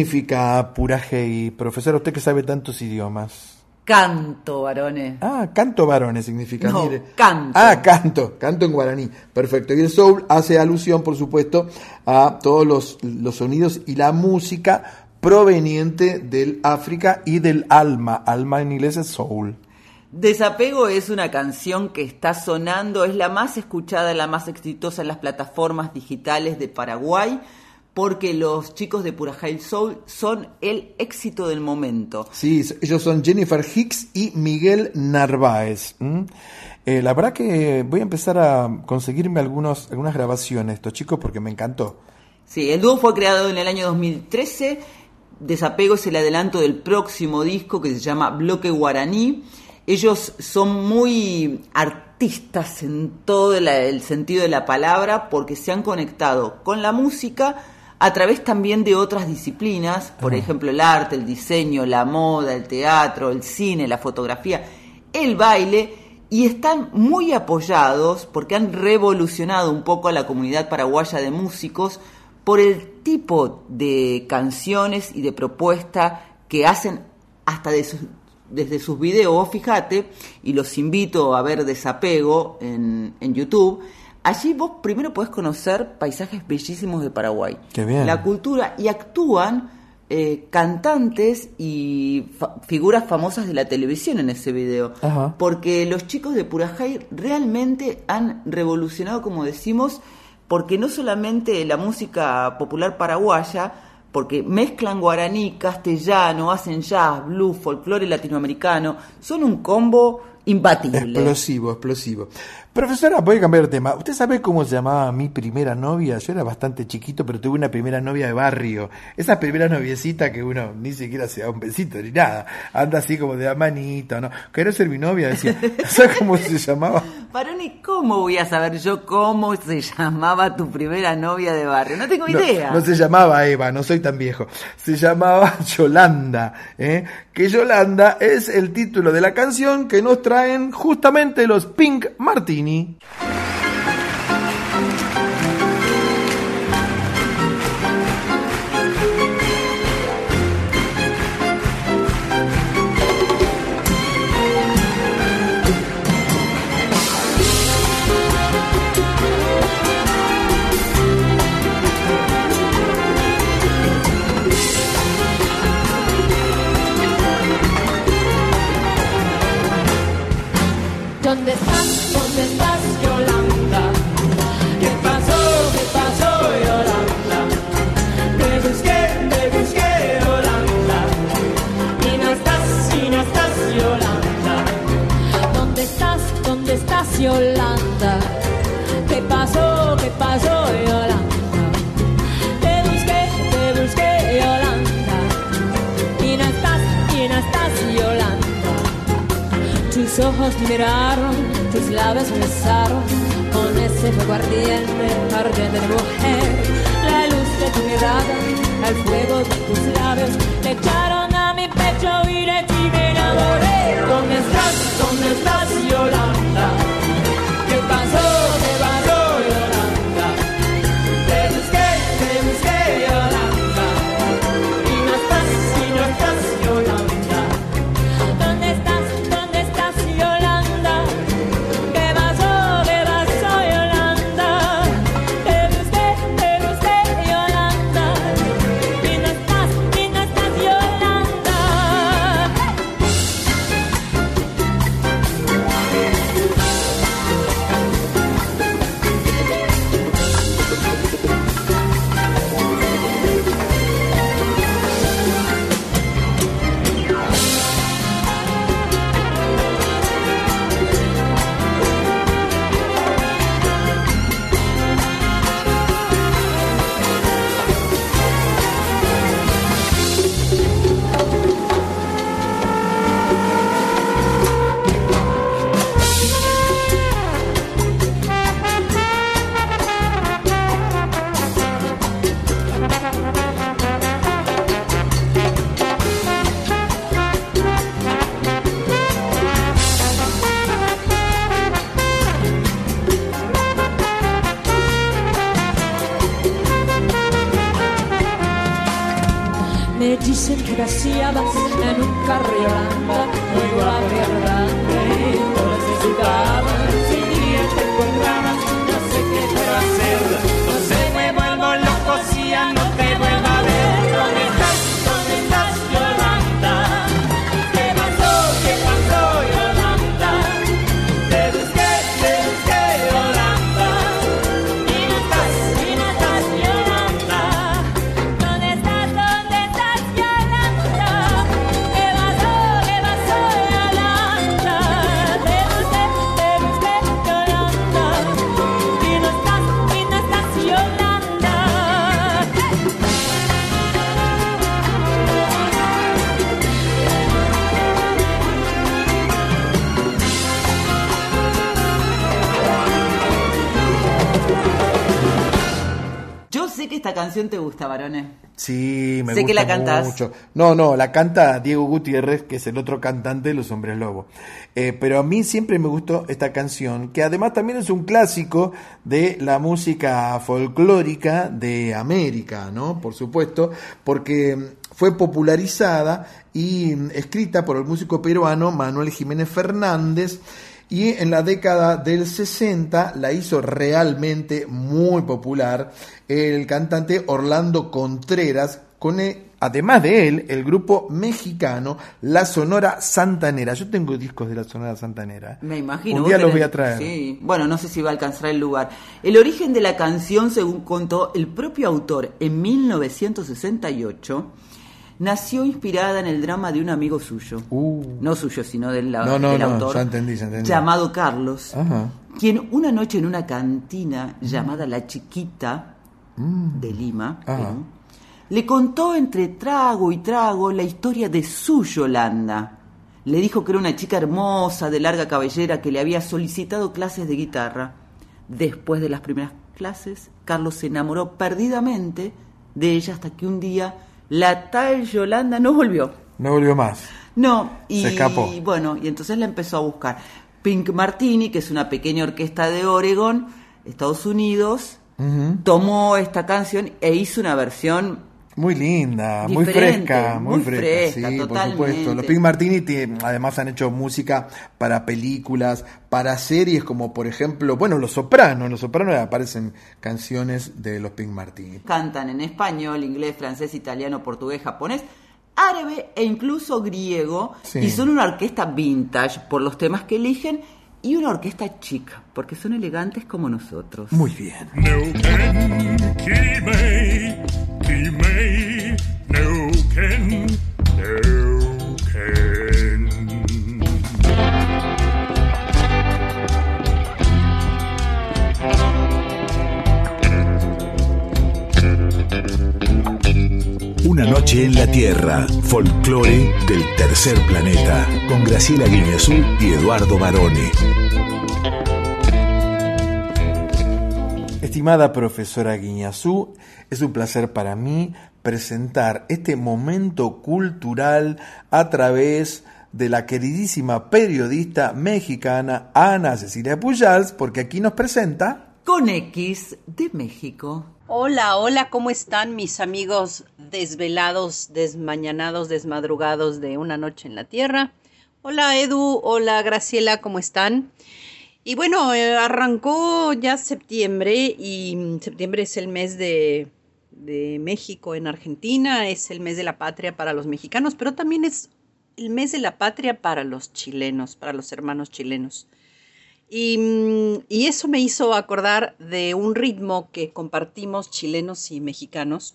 significa Purajei, profesor? Usted que sabe tantos idiomas. Canto, varones. Ah, canto varones significa. No, mire. canto. Ah, canto, canto en guaraní. Perfecto. Y el soul hace alusión, por supuesto, a todos los, los sonidos y la música proveniente del África y del alma. Alma en inglés es soul. Desapego es una canción que está sonando, es la más escuchada, la más exitosa en las plataformas digitales de Paraguay, porque los chicos de Purajay Soul son el éxito del momento. Sí, ellos son Jennifer Hicks y Miguel Narváez. Eh, la verdad que voy a empezar a conseguirme algunos, algunas grabaciones, estos chicos, porque me encantó. Sí, el dúo fue creado en el año 2013. Desapego es el adelanto del próximo disco que se llama Bloque Guaraní. Ellos son muy artistas en todo el sentido de la palabra porque se han conectado con la música a través también de otras disciplinas, por ejemplo el arte, el diseño, la moda, el teatro, el cine, la fotografía, el baile, y están muy apoyados porque han revolucionado un poco a la comunidad paraguaya de músicos por el tipo de canciones y de propuesta que hacen hasta de sus- desde sus videos, fíjate, y los invito a ver Desapego en, en YouTube. Allí vos primero podés conocer paisajes bellísimos de Paraguay. Qué bien. La cultura, y actúan eh, cantantes y fa- figuras famosas de la televisión en ese video. Ajá. Porque los chicos de Purajay realmente han revolucionado, como decimos, porque no solamente la música popular paraguaya, porque mezclan guaraní, castellano, hacen jazz, blues, folclore latinoamericano, son un combo imbatible. Explosivo, explosivo. Profesora, voy a cambiar de tema. ¿Usted sabe cómo se llamaba mi primera novia? Yo era bastante chiquito, pero tuve una primera novia de barrio. Esa primera noviecita que uno ni siquiera se da un besito ni nada. Anda así como de a manito, ¿no? ¿Querés ser mi novia? Decía. ¿Sabes cómo se llamaba? Baroni, ¿cómo voy a saber yo cómo se llamaba tu primera novia de barrio? No tengo idea. no se llamaba Eva, no soy tan viejo. Se llamaba Yolanda. ¿eh? Que Yolanda es el título de la canción que nos traen justamente los Pink Martini. ¿Dónde estás? Pasó? ¿Qué pasó, Yolanda? Te busqué, te busqué, Yolanda. Y no estás, y no estás, Yolanda. Tus ojos miraron, tus labios besaron con ese fuego ardiente, ardiente de mujer. La luz de tu mirada, el fuego de tus labios, le echaron a mi pecho y de ti me enamoré. ¿Dónde estás? ¿Dónde estás, canción te gusta, varones. Sí, me Sé gusta que la cantás. mucho. No, no, la canta Diego Gutiérrez, que es el otro cantante de Los Hombres Lobo. Eh, pero a mí siempre me gustó esta canción, que además también es un clásico de la música folclórica de América, ¿no? Por supuesto, porque mm, fue popularizada y mm, escrita por el músico peruano Manuel Jiménez Fernández. Y en la década del 60 la hizo realmente muy popular el cantante Orlando Contreras, con e- además de él, el grupo mexicano La Sonora Santanera. Yo tengo discos de La Sonora Santanera. Me imagino. Un día los voy a traer. Sí. Bueno, no sé si va a alcanzar el lugar. El origen de la canción, según contó el propio autor en 1968, nació inspirada en el drama de un amigo suyo. No suyo, sino del, Uh. No, no, del no, autor. ya entendí, ya entendí. Llamado Carlos. Ajá. Quien una noche en una cantina llamada La Chiquita Mm. de Lima. Perú, le contó entre trago y trago la historia de su Yolanda. Le dijo que era una chica hermosa, de larga cabellera, que le había solicitado clases de guitarra. Después de las primeras clases, Carlos se enamoró perdidamente de ella hasta que un día la tal Yolanda no volvió. No volvió más. No, y Se escapó. bueno, y entonces la empezó a buscar. Pink Martini, que es una pequeña orquesta de Oregon, Estados Unidos, tomó esta canción e hizo una versión Muy linda, muy fresca, muy, muy fresca, fresca, sí, por supuesto. Los Pink Martini además han hecho música para películas, para series como por ejemplo, bueno, Los Sopranos, en Los Sopranos aparecen canciones de los Pink Martini. cantan en español, inglés, francés, italiano, portugués, japonés, árabe e incluso griego, Sí. y son una orquesta vintage por los temas que eligen y una orquesta chic, porque son elegantes como nosotros. Muy bien. No Una noche en la Tierra, folclore del tercer planeta, con Graciela Guineazú y Eduardo Barone. Estimada profesora Guiñazú, es un placer para mí presentar este momento cultural a través de la queridísima periodista mexicana Ana Cecilia Pujals, porque aquí nos presenta Con X de México. Hola, hola, ¿cómo están mis amigos desvelados, desmañanados, desmadrugados de una noche en la Tierra? Hola Edu, hola Graciela, ¿cómo están? Y bueno, eh, arrancó ya septiembre y septiembre es el mes de, de México en Argentina, es el mes de la patria para los mexicanos, pero también es el mes de la patria para los chilenos, para los hermanos chilenos. Y, mm, y eso me hizo acordar de un ritmo que compartimos chilenos y mexicanos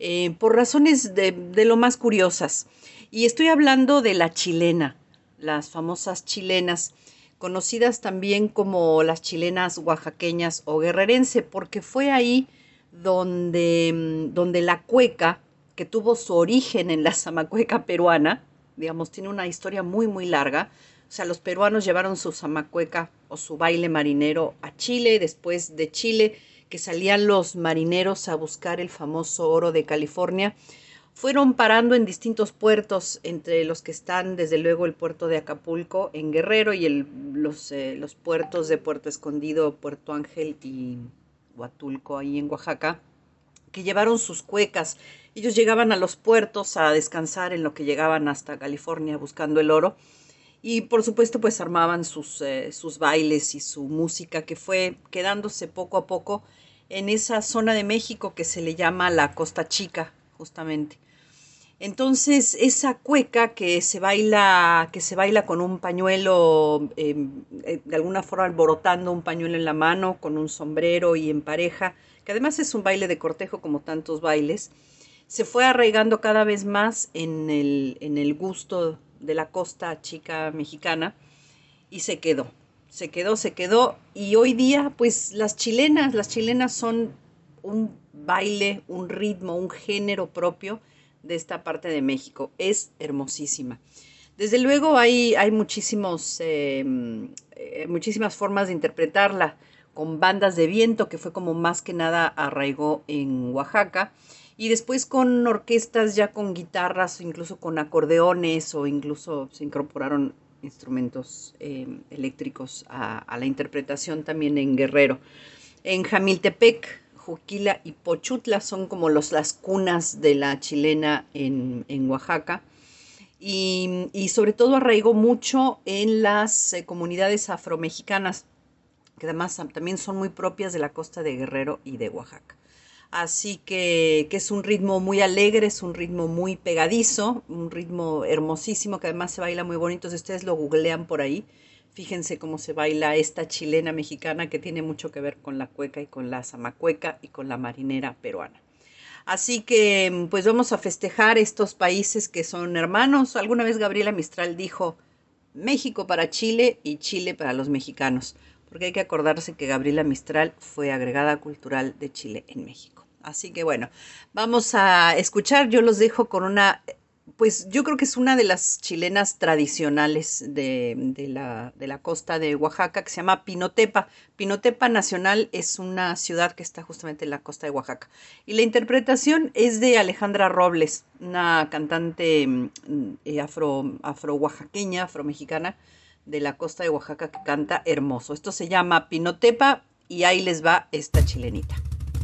eh, por razones de, de lo más curiosas. Y estoy hablando de la chilena, las famosas chilenas, conocidas también como las chilenas oaxaqueñas o guerrerense, porque fue ahí donde, mm, donde la cueca, que tuvo su origen en la zamacueca peruana, digamos, tiene una historia muy, muy larga. O sea, los peruanos llevaron su zamacueca o su baile marinero a Chile, después de Chile, que salían los marineros a buscar el famoso oro de California, fueron parando en distintos puertos, entre los que están desde luego el puerto de Acapulco en Guerrero y los, eh, los puertos de Puerto Escondido, Puerto Ángel y Huatulco ahí en Oaxaca, que llevaron sus cuecas. Ellos llegaban a los puertos a descansar en lo que llegaban hasta California buscando el oro. Y por supuesto, pues armaban sus, eh, sus bailes y su música que fue quedándose poco a poco en esa zona de México que se le llama la Costa Chica, justamente. Entonces, esa cueca que se baila, que se baila con un pañuelo, eh, eh, de alguna forma alborotando un pañuelo en la mano, con un sombrero y en pareja, que además es un baile de cortejo como tantos bailes, se fue arraigando cada vez más en el, en el gusto de la costa chica mexicana y se quedó, se quedó, se quedó y hoy día pues las chilenas, las chilenas son un baile, un ritmo, un género propio de esta parte de México. Es hermosísima. Desde luego hay, hay muchísimos, eh, eh, muchísimas formas de interpretarla. con bandas de viento, que fue como más que nada arraigó en Oaxaca, y después con orquestas ya con guitarras, incluso con acordeones, o incluso se incorporaron instrumentos eh, eléctricos a, la interpretación también en Guerrero. En Jamiltepec, Juquila y Pochutla son como los, las cunas de la chilena en, en Oaxaca. Y, y sobre todo arraigó mucho en las eh, comunidades afromexicanas, que además tam- también son muy propias de la costa de Guerrero y de Oaxaca. Así que, que es un ritmo muy alegre, es un ritmo muy pegadizo, un ritmo hermosísimo que además se baila muy bonito. Si ustedes lo googlean por ahí, fíjense cómo se baila esta chilena mexicana que tiene mucho que ver con la cueca y con la zamacueca y con la marinera peruana. Así que pues vamos a festejar estos países que son hermanos. Alguna vez Gabriela Mistral dijo México para Chile y Chile para los mexicanos, porque hay que acordarse que Gabriela Mistral fue agregada cultural de Chile en México. Así que bueno, vamos a escuchar, yo los dejo con una, pues yo creo que es una de las chilenas tradicionales de, la, de la costa de Oaxaca, que se llama Pinotepa. Pinotepa Nacional es una ciudad que está justamente en la costa de Oaxaca. Y la interpretación es de Alejandra Robles, una cantante mm, eh, afro, afro oaxaqueña, afro mexicana de la costa de Oaxaca que canta hermoso. Esto se llama Pinotepa y ahí les va esta chilenita.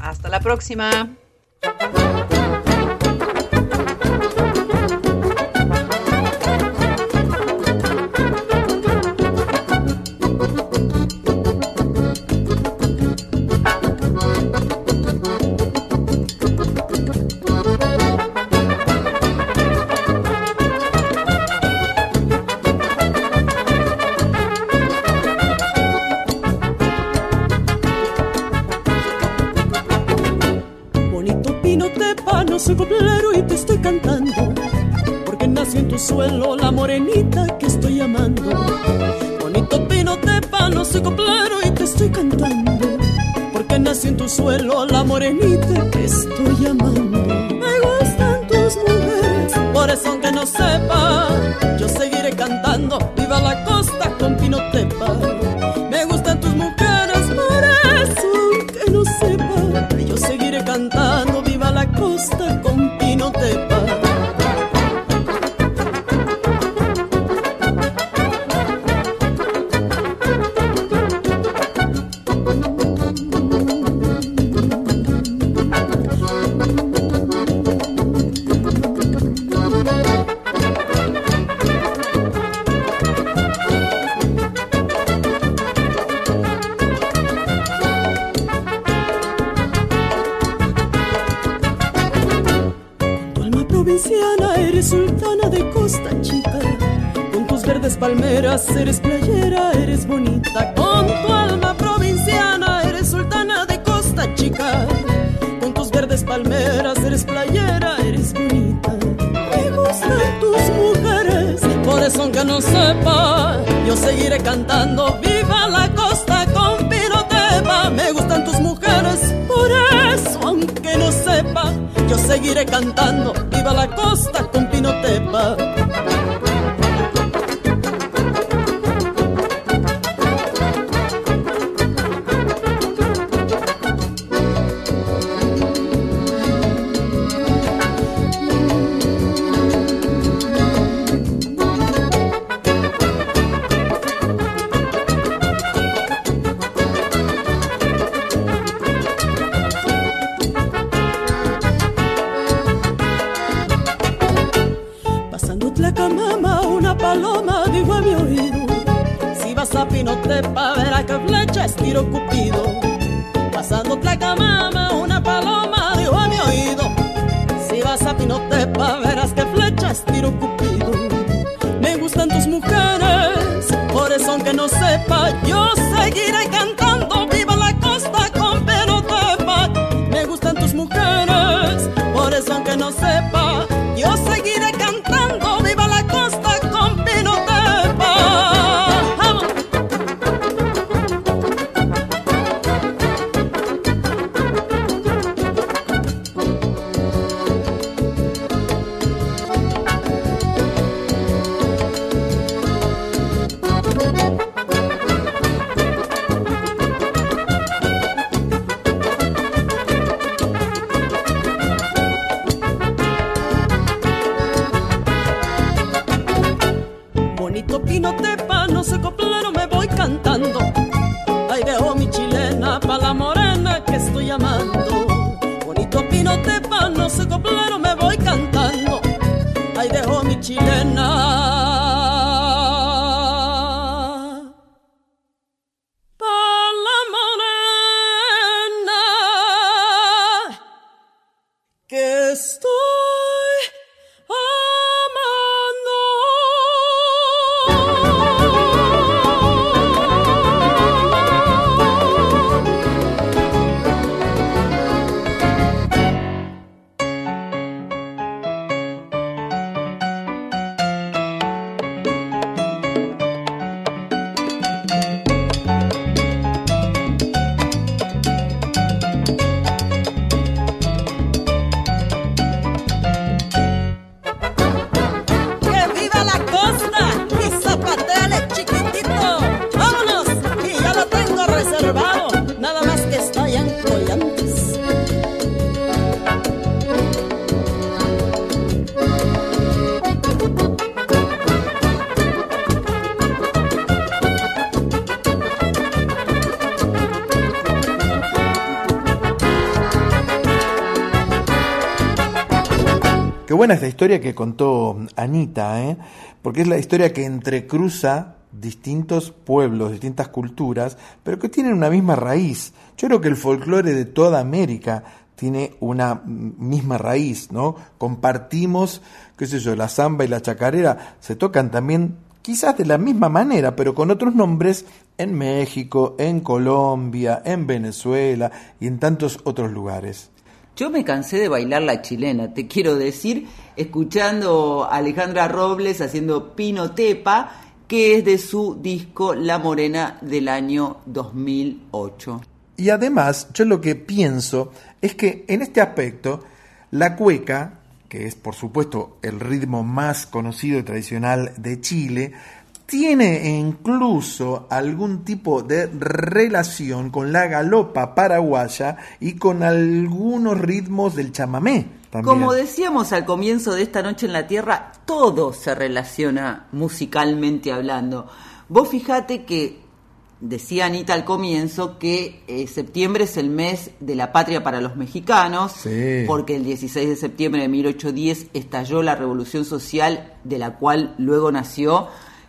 Hasta la próxima. Y te estoy cantando. Porque nació en tu suelo la morenita que estoy amando. Bonito pinotepa, no soy coplero y te estoy cantando. Porque nació en tu suelo la morenita que estoy it is que historia que contó Anita, ¿eh? porque es la historia que entrecruza distintos pueblos, distintas culturas, pero que tienen una misma raíz. Yo creo que el folclore de toda América tiene una misma raíz, ¿no? Compartimos, qué sé yo, la samba y la chacarera se tocan también quizás de la misma manera, pero con otros nombres en México, en Colombia, en Venezuela y en tantos otros lugares. Yo me cansé de bailar la chilena, te quiero decir, escuchando a Alejandra Robles haciendo Pino Tepa, que es de su disco La Morena del año 2008. Y además, yo lo que pienso es que en este aspecto, la cueca, que es por supuesto el ritmo más conocido y tradicional de Chile, tiene incluso algún tipo de relación con la galopa paraguaya y con algunos ritmos del chamamé. También. Como decíamos al comienzo de esta noche en la Tierra, todo se relaciona musicalmente hablando. Vos fijate que decía Anita al comienzo que eh, septiembre es el mes de la patria para los mexicanos, Sí. porque el 16 de septiembre de 1810 estalló la revolución social de la cual luego nació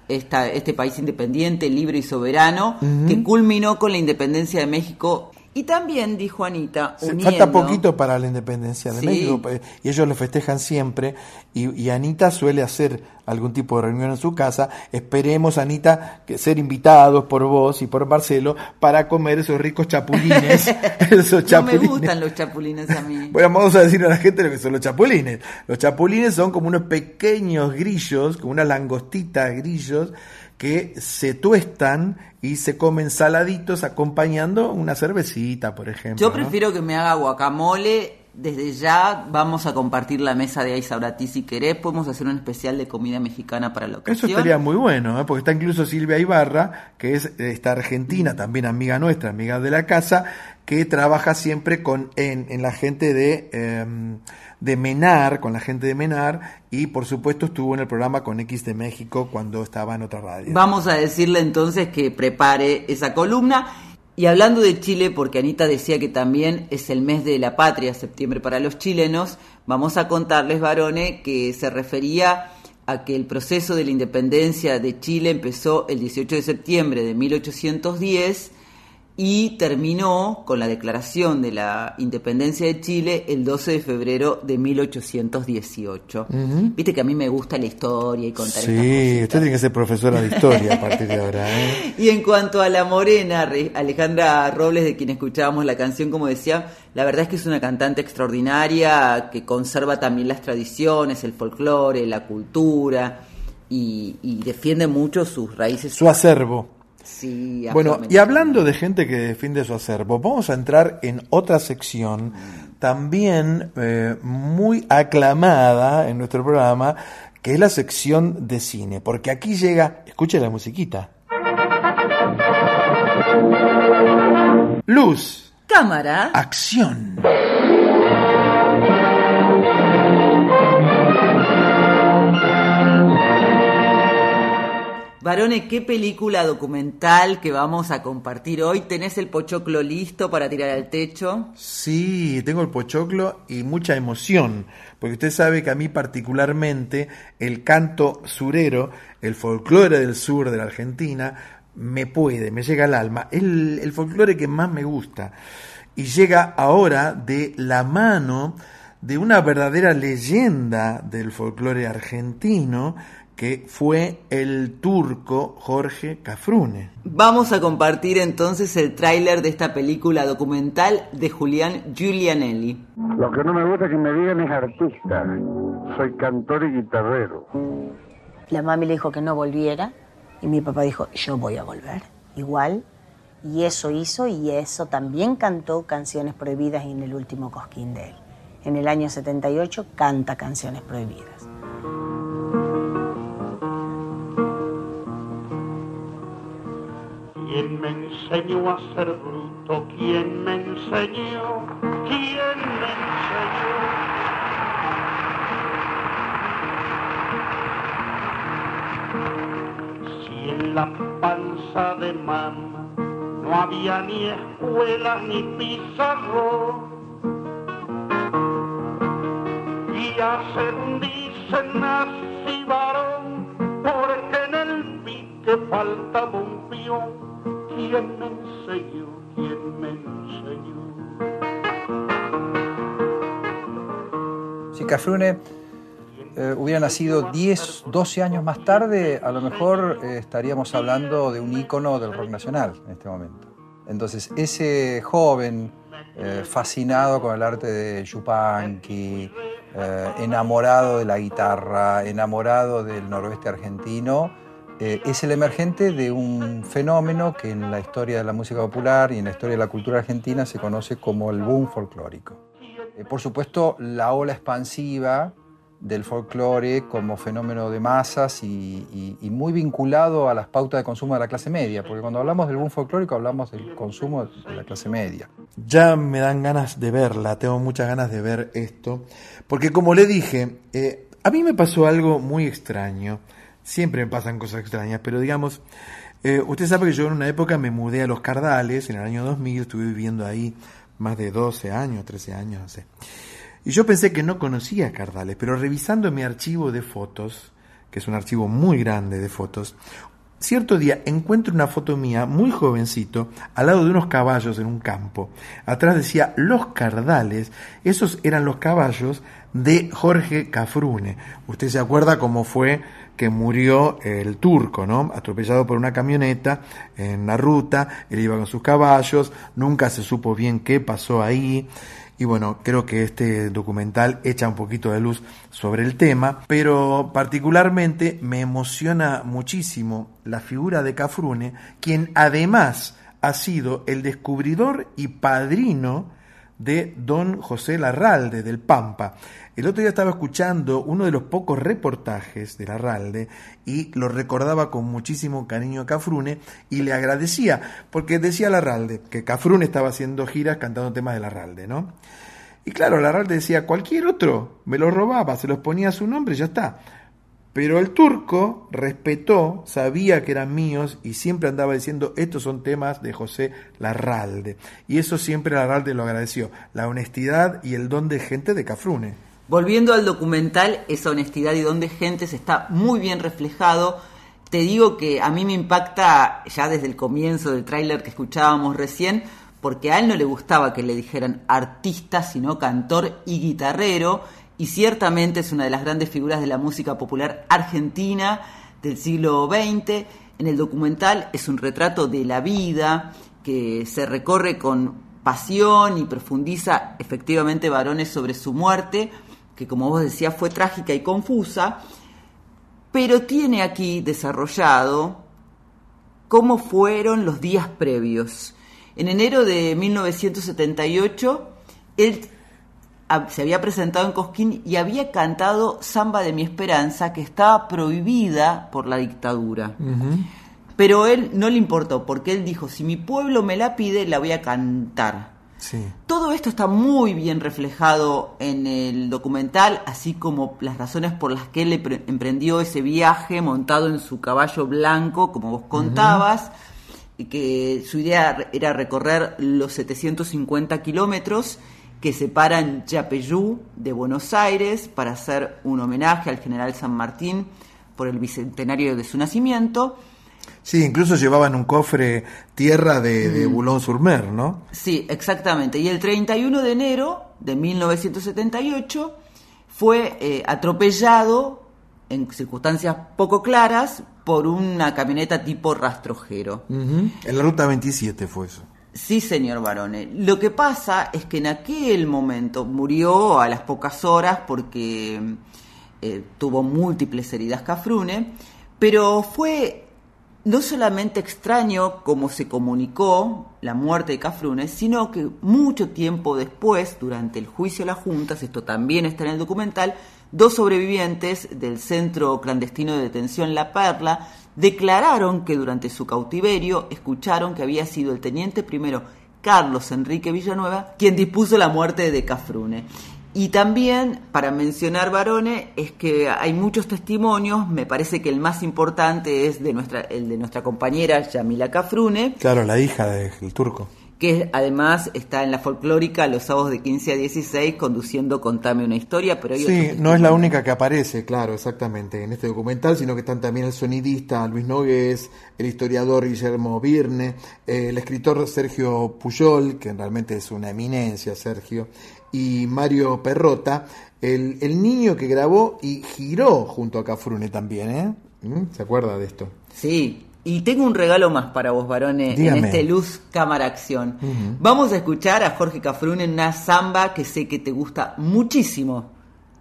esta, este país independiente, libre y soberano, que culminó con la independencia de México. Y también, dijo Anita, uniendo... Falta poquito para la independencia de Sí. México pues, y ellos lo festejan siempre y, y Anita suele hacer algún tipo de reunión en su casa. Esperemos, Anita, que ser invitados por vos y por Marcelo para comer esos ricos chapulines. esos No me chapulines. gustan los chapulines a mí. Bueno, vamos a decirle a la gente lo que son los chapulines. Los chapulines son como unos pequeños grillos, como unas langostitas grillos que se tuestan y se comen saladitos acompañando una cervecita, por ejemplo. Yo ¿no? prefiero que me haga guacamole. Desde ya vamos a compartir la mesa de Aizaurati si querés. Podemos hacer un especial de comida mexicana para la Eso ocasión. estaría muy bueno, ¿eh? porque está incluso Silvia Ibarra, que es eh, esta argentina, también amiga nuestra, amiga de la casa, que trabaja siempre con en, en la gente de, eh, de Menar, con la gente de Menar, y por supuesto estuvo en el programa con X de México cuando estaba en otra radio. Vamos a decirle entonces que prepare esa columna. Y hablando de Chile, porque Anita decía que también es el mes de la patria, septiembre para los chilenos, vamos a contarles, varones, que se refería a que el proceso de la independencia de Chile empezó el 18 de septiembre de 1810 y terminó con la declaración de la independencia de Chile el 12 de febrero de 1818. Ujú. Viste que a mí me gusta la historia y contar Sí, usted tiene que ser profesora de historia a partir de ahora. ¿eh? Y en cuanto a la morena, Re- Alejandra Robles, de quien escuchábamos la canción, como decía, la verdad es que es una cantante extraordinaria que conserva también las tradiciones, el folclore, la cultura y, y defiende mucho sus raíces. Su acervo. Sí, Bueno, y hablando de gente que defiende su acervo, vamos a entrar en otra sección también eh, muy aclamada en nuestro programa, que es la sección de cine, porque aquí llega, escuche la musiquita. Luz, Cámara. acción. Varone, ¿qué película documental que vamos a compartir hoy? ¿Tenés el pochoclo listo para tirar al techo? Sí, tengo el pochoclo y mucha emoción, porque usted sabe que a mí particularmente el canto surero, el folclore del sur de la Argentina, me puede, me llega al alma. Es el, el folclore que más me gusta. Y llega ahora de la mano de una verdadera leyenda del folclore argentino, que fue el turco Jorge Cafrune. Vamos a compartir entonces el tráiler de esta película documental de Julián Giulianelli. Lo que no me gusta que me digan es artista. Soy cantor y guitarrero. La mami le dijo que no volviera y mi papá dijo, yo voy a volver. Igual. Y eso hizo y eso también cantó Canciones Prohibidas en el último cosquín de él. En el año 78 canta Canciones Prohibidas. ¿Quién me enseñó a ser bruto? ¿Quién me enseñó? ¿Quién me enseñó? Si en la panza de mamá no había ni escuela ni pizarro. Y hacen, dicen, nací varón, porque en el pique faltaba un peón. ¿Quién me enseñó? ¿Quién me enseñó? Si Cafrune eh, hubiera nacido 10, 12 años más tarde, a lo mejor eh, estaríamos hablando de un ícono del rock nacional en este momento. Entonces, ese joven eh, fascinado con el arte de Yupanqui, enamorado de la guitarra, enamorado del noroeste argentino, eh, es el emergente de un fenómeno que en la historia de la música popular y en la historia de la cultura argentina se conoce como el boom folclórico. Eh, por supuesto, la ola expansiva del folclore como fenómeno de masas y, muy vinculado a las pautas de consumo de la clase media, porque cuando hablamos del boom folclórico hablamos del consumo de la clase media. Ya me dan ganas de verla, tengo muchas ganas de ver esto, porque como le dije, eh, a mí me pasó algo muy extraño, siempre me pasan cosas extrañas, pero digamos, eh, usted sabe que yo en una época me mudé a Los Cardales, en el año 2000, estuve viviendo ahí más de 12 años, 13 años, no sé. Y yo pensé que no conocía Cardales, pero revisando mi archivo de fotos, que es un archivo muy grande de fotos, cierto día encuentro una foto mía, muy jovencito, al lado de unos caballos en un campo. Atrás decía Los Cardales, esos eran los caballos de Jorge Cafrune. Usted se acuerda cómo fue que murió el turco, ¿no? Atropellado por una camioneta en la ruta, él iba con sus caballos, nunca se supo bien qué pasó ahí. Y bueno, creo que este documental echa un poquito de luz sobre el tema, pero particularmente me emociona muchísimo la figura de Cafrune, quien además ha sido el descubridor y padrino de don José Larralde del Pampa. El otro día estaba escuchando uno de los pocos reportajes de Larralde y lo recordaba con muchísimo cariño a Cafrune y le agradecía, porque decía Larralde que Cafrune estaba haciendo giras cantando temas de Larralde, ¿no? Y claro, Larralde decía, cualquier otro me los robaba, se los ponía a su nombre y ya está. Pero el turco respetó, sabía que eran míos y siempre andaba diciendo, estos son temas de José Larralde. Y eso siempre Larralde lo agradeció, la honestidad y el don de gente de Cafrune. Volviendo al documental, esa honestidad y don de gentes está muy bien reflejado. Te digo que a mí me impacta ya desde el comienzo del tráiler que escuchábamos recién, porque a él no le gustaba que le dijeran artista, sino cantor y guitarrero, y ciertamente es una de las grandes figuras de la música popular argentina del siglo XX. En el documental es un retrato de la vida que se recorre con pasión y profundiza efectivamente varones sobre su muerte, que como vos decías fue trágica y confusa, pero tiene aquí desarrollado cómo fueron los días previos. En enero de 1978, él se había presentado en Cosquín y había cantado Samba de mi Esperanza, que estaba prohibida por la dictadura. Pero él no le importó, porque él dijo, si mi pueblo me la pide, la voy a cantar. Sí. Todo esto está muy bien reflejado en el documental, así como las razones por las que él empre- emprendió ese viaje montado en su caballo blanco, como vos contabas, y que su idea era recorrer los 750 kilómetros que separan Yapeyú de Buenos Aires para hacer un homenaje al general San Martín por el bicentenario de su nacimiento. Sí, incluso llevaban un cofre tierra de, de Mm. Boulogne-sur-Mer, ¿no? Sí, exactamente. Y el 31 de enero de 1978 fue eh, atropellado en circunstancias poco claras por una camioneta tipo rastrojero. En la ruta 27 fue eso. Sí, señor Barone. Lo que pasa es que en aquel momento murió a las pocas horas porque eh, tuvo múltiples heridas Cafrune, pero fue no solamente extraño cómo se comunicó la muerte de Cafrune, sino que mucho tiempo después, durante el juicio de las juntas, esto también está en el documental, dos sobrevivientes del centro clandestino de detención La Perla declararon que durante su cautiverio escucharon que había sido el teniente primero Carlos Enrique Villanueva quien dispuso la muerte de Cafrune. Y también, para mencionar Barone, es que hay muchos testimonios, me parece que el más importante es de nuestra, el de nuestra compañera Yamila Cafrune, Claro, la hija del turco. que además está en la folclórica los sábados de 15 a 16 conduciendo Contame una historia, pero hay Sí, no es la única que aparece, claro, exactamente, en este documental, sino que están también el sonidista Luis Nogués, el historiador Guillermo Virne, eh, el escritor Sergio Puyol, que realmente es una eminencia, Sergio, y Mario Perrota, el, el niño que grabó y giró junto a Cafrune también, ¿eh? ¿Mm? ¿Se acuerda de esto? Sí, y tengo un regalo más para vos, varones, en este Luz Cámara Acción. Vamos a escuchar a Jorge Cafrune en una samba que sé que te gusta muchísimo.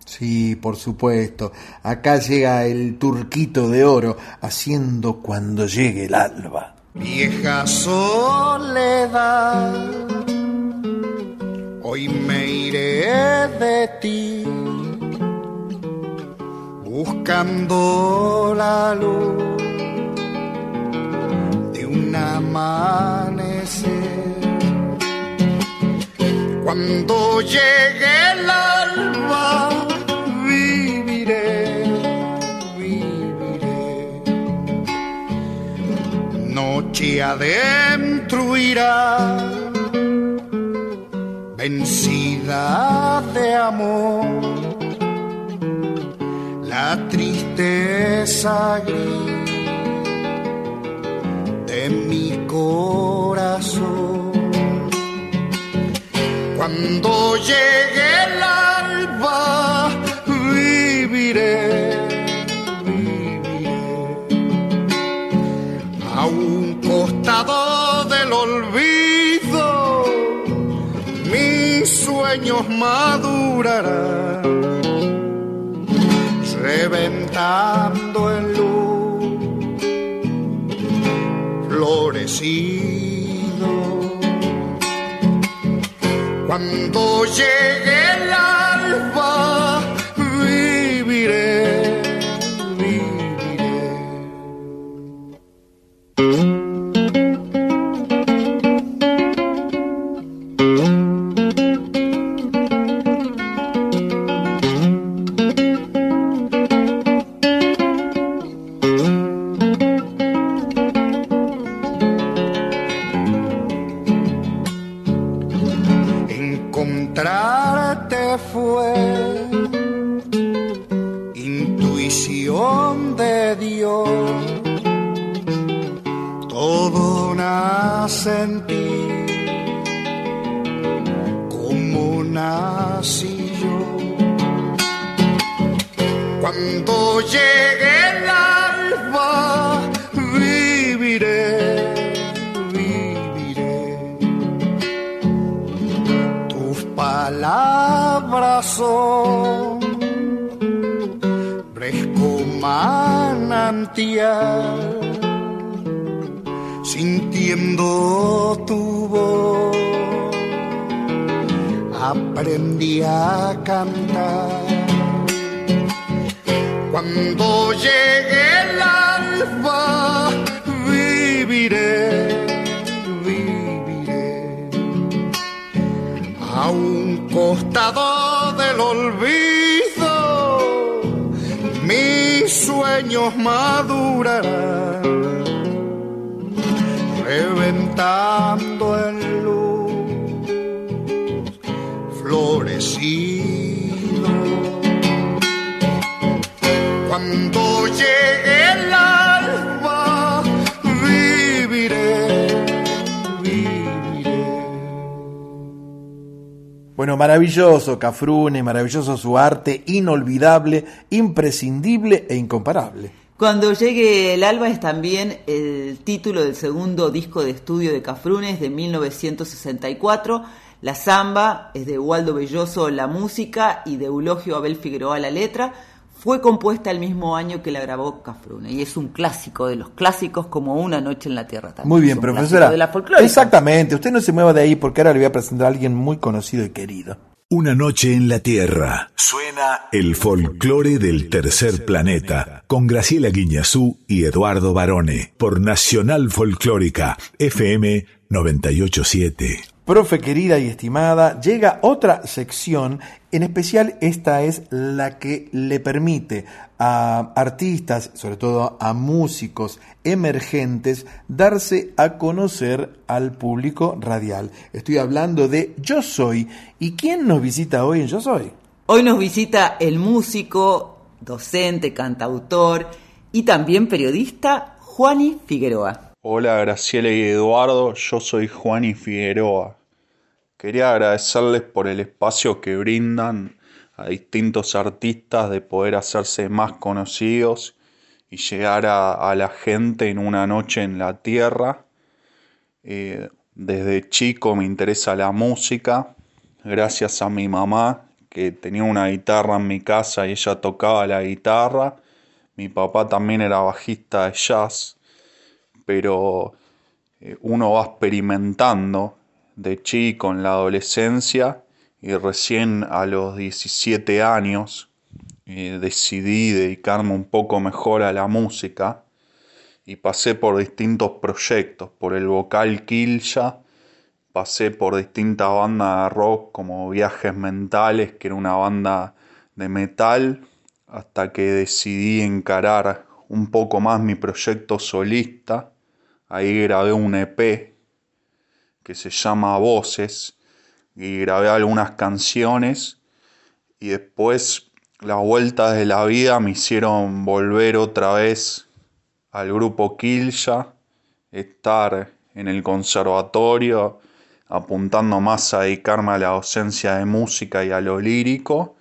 Sí, por supuesto. Acá llega el turquito de oro haciendo cuando llegue el alba. Vieja soledad, hoy me iré de ti, buscando la luz de un amanecer. Cuando llegue el alba, viviré, viviré. Noche adentro irá, vencida de amor, la tristeza de mi corazón. Cuando llegue el sueños madurarán, reventando en luz, florecido. Cuando llegue el Cuando llegue el alba, viviré, viviré. Tus palabras son fresco manantial, sintiendo tu voz, aprendí a cantar. Cuando llegue el alba, viviré, viviré soldado del olvido, mis sueños madurarán, reventando en luz, florecido. Bueno, maravilloso Cafrune, maravilloso su arte, inolvidable, imprescindible e incomparable. Cuando llegue el alba es también el título del segundo disco de estudio de Cafrunes de 1964. La samba es de Waldo Belloso la música y de Eulogio Abel Figueroa la letra. Fue compuesta el mismo año que la grabó Cafrune y es un clásico de los clásicos como Una noche en la tierra también. Muy bien, profesora. De la. Exactamente, usted no se mueva de ahí porque ahora le voy a presentar a alguien muy conocido y querido. Una noche en la Tierra. Suena el folclore del tercer planeta con Graciela Guiñazú y Eduardo Barone por Nacional Folclórica FM 987. Profe querida y estimada, llega otra sección, en especial esta es la que le permite a artistas, sobre todo a músicos emergentes, darse a conocer al público radial. Estoy hablando de Yo Soy. ¿Y quién nos visita hoy en Yo Soy? Hoy nos visita el músico, docente, cantautor y también periodista Juani Figueroa. Hola Graciela y Eduardo, yo soy Juani Figueroa. Quería agradecerles por el espacio que brindan a distintos artistas de poder hacerse más conocidos y llegar a, la gente en una noche en la tierra. Eh, desde chico me interesa la música, gracias a mi mamá que tenía una guitarra en mi casa y ella tocaba la guitarra. Mi papá también era bajista de jazz pero eh, uno va experimentando de chico en la adolescencia y recién a los 17 años decidí dedicarme un poco mejor a la música y pasé por distintos proyectos, por el vocal Quilya, pasé por distintas bandas de rock como Viajes Mentales, que era una banda de metal, hasta que decidí encarar un poco más mi proyecto solista. Ahí grabé un EP que se llama Voces y grabé algunas canciones y después las vueltas de la vida me hicieron volver otra vez al grupo Quilya, estar en el conservatorio apuntando más a dedicarme a la docencia de música y a lo lírico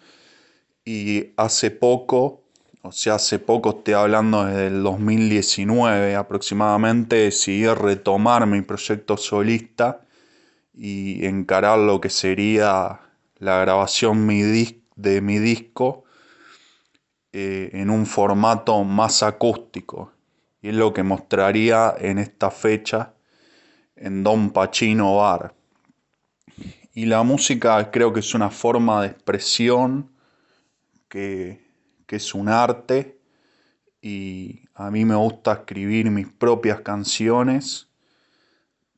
y hace poco o sea, hace poco estoy hablando desde el 2019 aproximadamente, decidí retomar mi proyecto solista y encarar lo que sería la grabación de mi disco eh, en un formato más acústico. Y es lo que mostraría en esta fecha en Don Pachino Bar. Y la música creo que es una forma de expresión que que es un arte y a mí me gusta escribir mis propias canciones.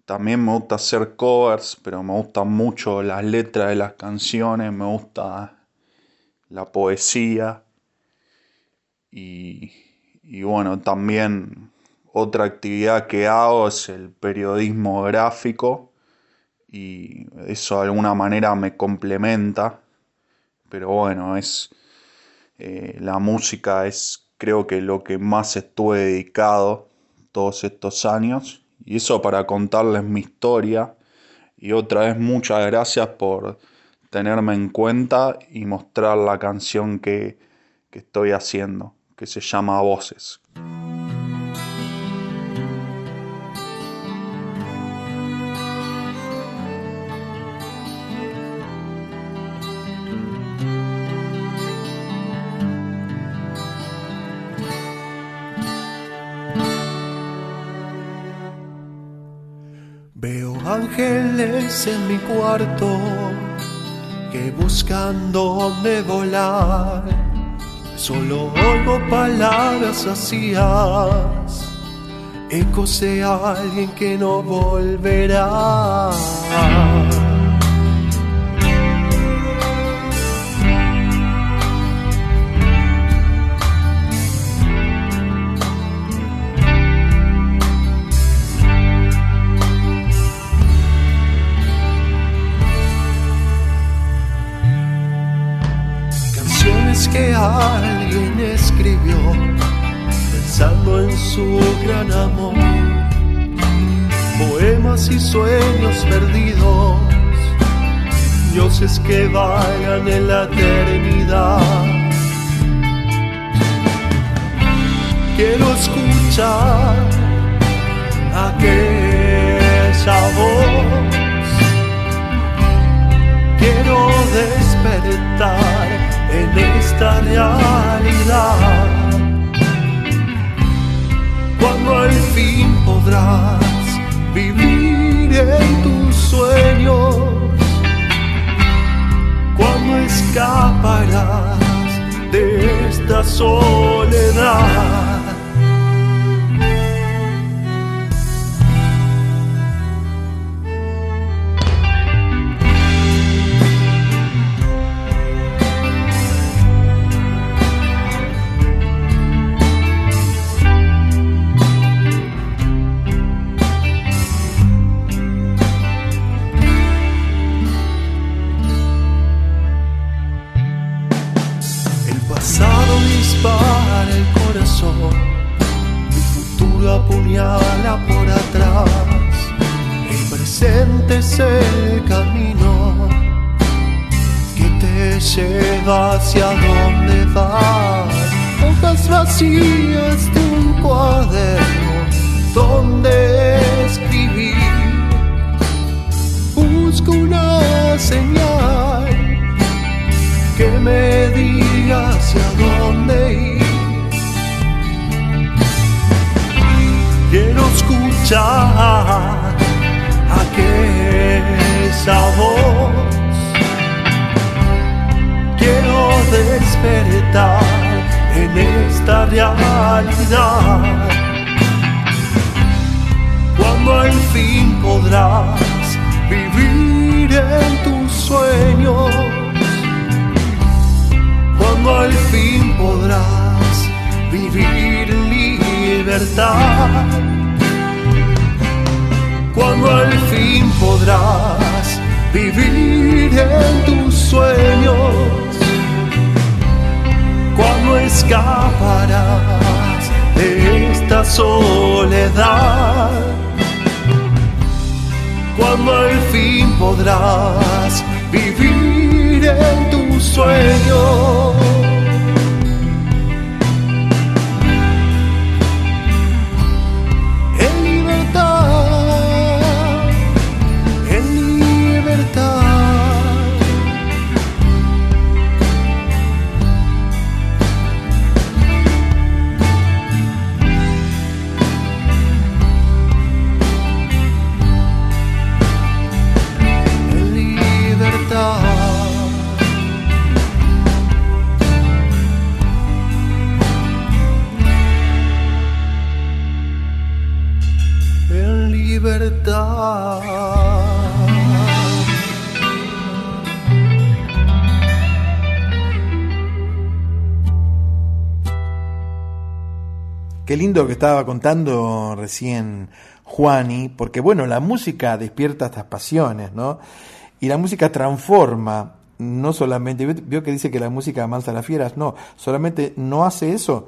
También me gusta hacer covers, pero me gustan mucho las letras de las canciones, me gusta la poesía y, y bueno, también otra actividad que hago es el periodismo gráfico y eso de alguna manera me complementa, pero bueno, es eh, la música es creo que lo que más estuve dedicado todos estos años y eso para contarles mi historia y otra vez muchas gracias por tenerme en cuenta y mostrar la canción que, que estoy haciendo que se llama Voces. En mi cuarto que buscan dónde volar. Solo oigo palabras vacías, ecos de alguien que no volverá. que alguien escribió pensando en su gran amor. Poemas y sueños perdidos, dioses que vayan en la eternidad. Quiero escuchar aquella voz. Quiero despertar en esta realidad. Cuando al fin podrás vivir en tus sueños. Cuando escaparás de esta soledad. Presente es el camino que te lleva hacia donde vas. Hojas vacías de un cuaderno soledad. Cuando al fin podrás vivir en tus sueños. Lindo que estaba contando recién Juani, porque bueno, la música despierta estas pasiones, ¿no? Y la música transforma, no solamente, vio que dice que la música amansa a las fieras, no, solamente no hace eso.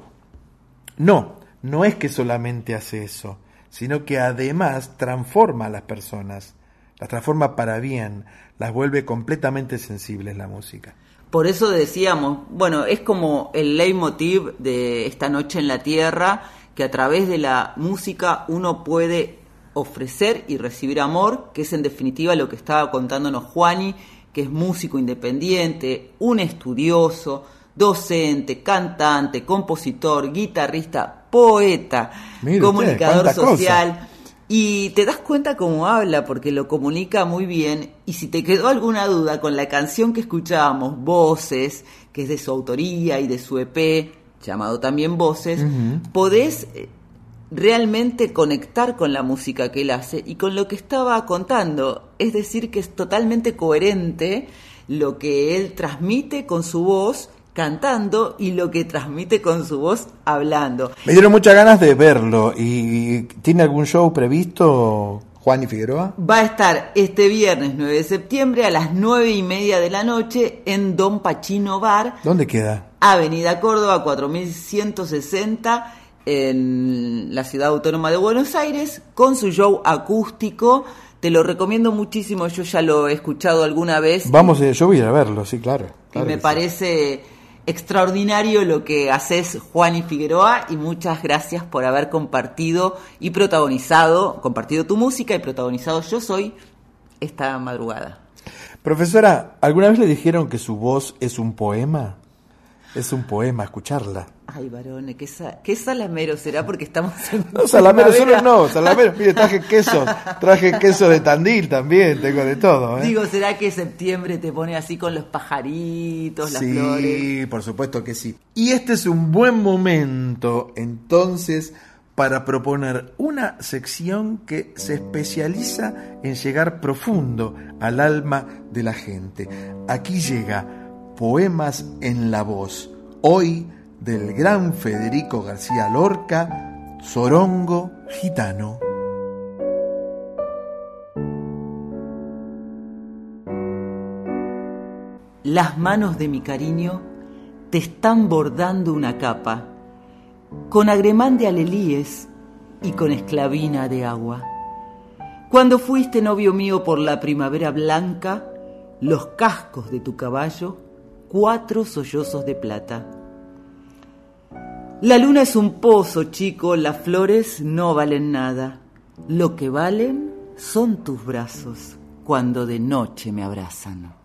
No, no es que solamente hace eso, sino que además transforma a las personas, las transforma para bien, las vuelve completamente sensibles la música. Por eso decíamos, bueno, es como el leitmotiv de esta noche en la Tierra, que a través de la música uno puede ofrecer y recibir amor, que es en definitiva lo que estaba contándonos Juani, que es músico independiente, un estudioso, docente, cantante, compositor, guitarrista, poeta, Mire usted, comunicador cosa. social. Y te das cuenta cómo habla, porque lo comunica muy bien. Y si te quedó alguna duda con la canción que escuchábamos, Voces, que es de su autoría y de su EP, llamado también Voces, podés eh, realmente conectar con la música que él hace y con lo que estaba contando. Es decir, que es totalmente coherente lo que él transmite con su voz cantando y lo que transmite con su voz hablando. Me dieron muchas ganas de verlo. ¿Y tiene algún show previsto, Juan y Figueroa? Va a estar este viernes 9 de septiembre a las 9 y media de la noche en Don Pachino Bar, ¿Dónde queda? Avenida Córdoba 4160, en la ciudad autónoma de Buenos Aires con su show acústico. Te lo recomiendo muchísimo, yo ya lo he escuchado alguna vez. Vamos, eh, yo voy a verlo, sí, claro. y me sí. Extraordinario lo que haces Juan y Figueroa y muchas gracias por haber compartido y protagonizado, compartido tu música y protagonizado Yo Soy esta madrugada. Profesora, ¿alguna vez le dijeron que su voz es un poema? Es un poema, escucharla. Ay, varones, qué, sa- qué salamero será porque estamos en No, salamero, solo no, salamero. Mire, traje queso, traje queso de Tandil también, tengo de todo, ¿eh? Digo, ¿será que septiembre te pone así con los pajaritos, las sí, flores? por supuesto que sí. Y este es un buen momento, entonces, para proponer una sección que se especializa en llegar profundo al alma de la gente. Aquí llega Poemas en la Voz, hoy del gran Federico García Lorca, Sorongo Gitano. Las manos de mi cariño te están bordando una capa, con agremán de alelíes y con esclavina de agua. Cuando fuiste novio mío por la primavera blanca, los cascos de tu caballo, cuatro sollozos de plata. La luna es un pozo, chico, las flores no valen nada. Lo que valen son tus brazos cuando de noche me abrazan.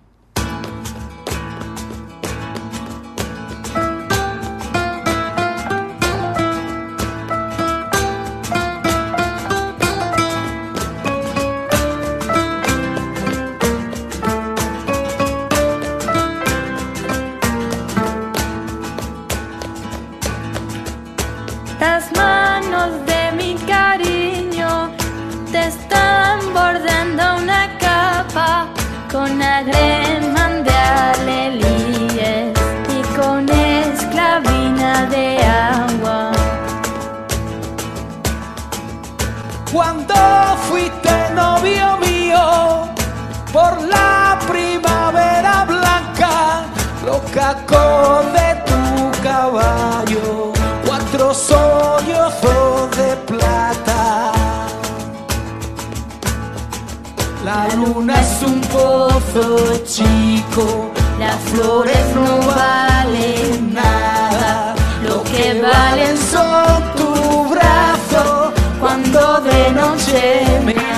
Chico, Las flores no valen nada, lo que valen son tu brazo cuando de noche me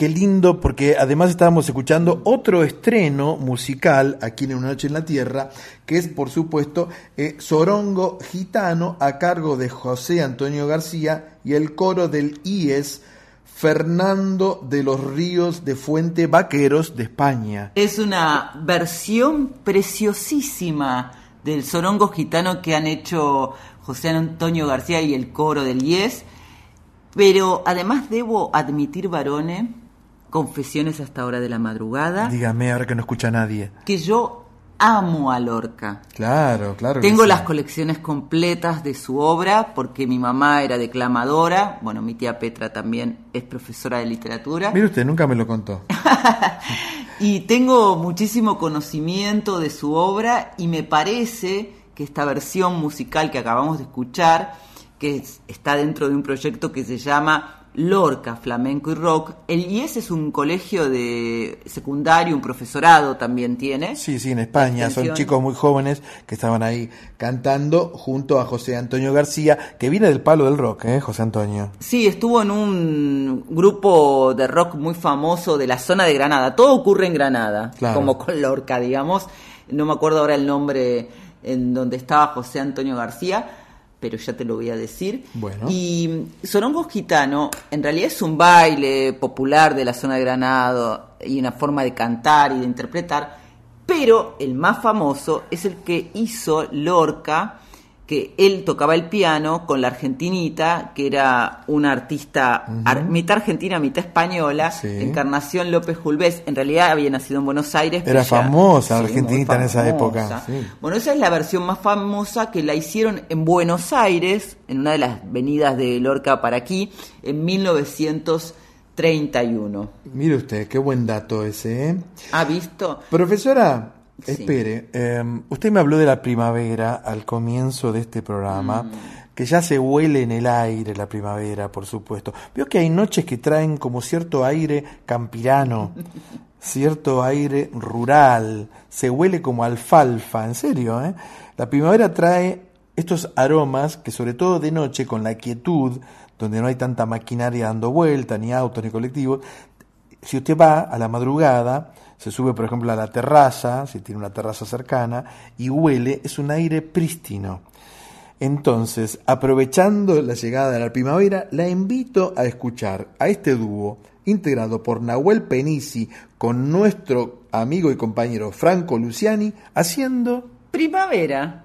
qué lindo, porque además estábamos escuchando otro estreno musical aquí en Una Noche en la Tierra, que es, por supuesto, eh, Sorongo Gitano, a cargo de José Antonio García y el coro del IES, Fernando de los Ríos de Fuente Vaqueros de España. Es una versión preciosísima del Sorongo Gitano que han hecho José Antonio García y el coro del IES. Pero además debo admitir, varones, confesiones hasta hora de la madrugada, Dígame, ahora que no escucha nadie. que yo amo a Lorca. Claro, claro. Tengo sí. las colecciones completas de su obra porque mi mamá era declamadora, bueno, mi tía Petra también es profesora de literatura. Mire usted, nunca me lo contó. Y tengo muchísimo conocimiento de su obra y me parece que esta versión musical que acabamos de escuchar, que es- está dentro de un proyecto que se llama Lorca, Flamenco y Rock, el IES es un colegio de secundario, un profesorado también tiene. Sí, sí, en España. Son chicos muy jóvenes que estaban ahí cantando junto a José Antonio García, que viene del palo del rock, ¿eh, José Antonio? Sí, estuvo en un grupo de rock muy famoso de la zona de Granada. Todo ocurre en Granada, Claro. como con Lorca, digamos. No me acuerdo ahora el nombre en donde estaba José Antonio García, pero ya te lo voy a decir. Bueno. Y Sorongo Gitano en realidad es un baile popular de la zona de Granada y una forma de cantar y de interpretar, pero el más famoso es el que hizo Lorca, que él tocaba el piano con la argentinita, que era una artista ar- mitad argentina, mitad española, Sí. Encarnación López Julvés. En realidad había nacido en Buenos Aires. Era famosa Sí, argentinita en esa época. sí. Bueno, esa es la versión más famosa que la hicieron en Buenos Aires, en una de las venidas de Lorca para aquí, en 1931. Mire usted, qué buen dato ese, ¿eh? ¿Ha visto? Profesora, Sí. espere, eh, usted me habló de la primavera al comienzo de este programa, Mm. que ya se huele en el aire la primavera, por supuesto. Veo que hay noches que traen como cierto aire campirano, cierto aire rural, se huele como alfalfa, en serio, ¿eh? La primavera trae estos aromas que sobre todo de noche, con la quietud, donde no hay tanta maquinaria dando vuelta, ni autos, ni colectivos, si usted va a la madrugada, se sube por ejemplo a la terraza, si tiene una terraza cercana, y huele, es un aire prístino. Entonces, aprovechando la llegada de la primavera, la invito a escuchar a este dúo integrado por Nahuel Penisi con nuestro amigo y compañero Franco Luciani haciendo Primavera.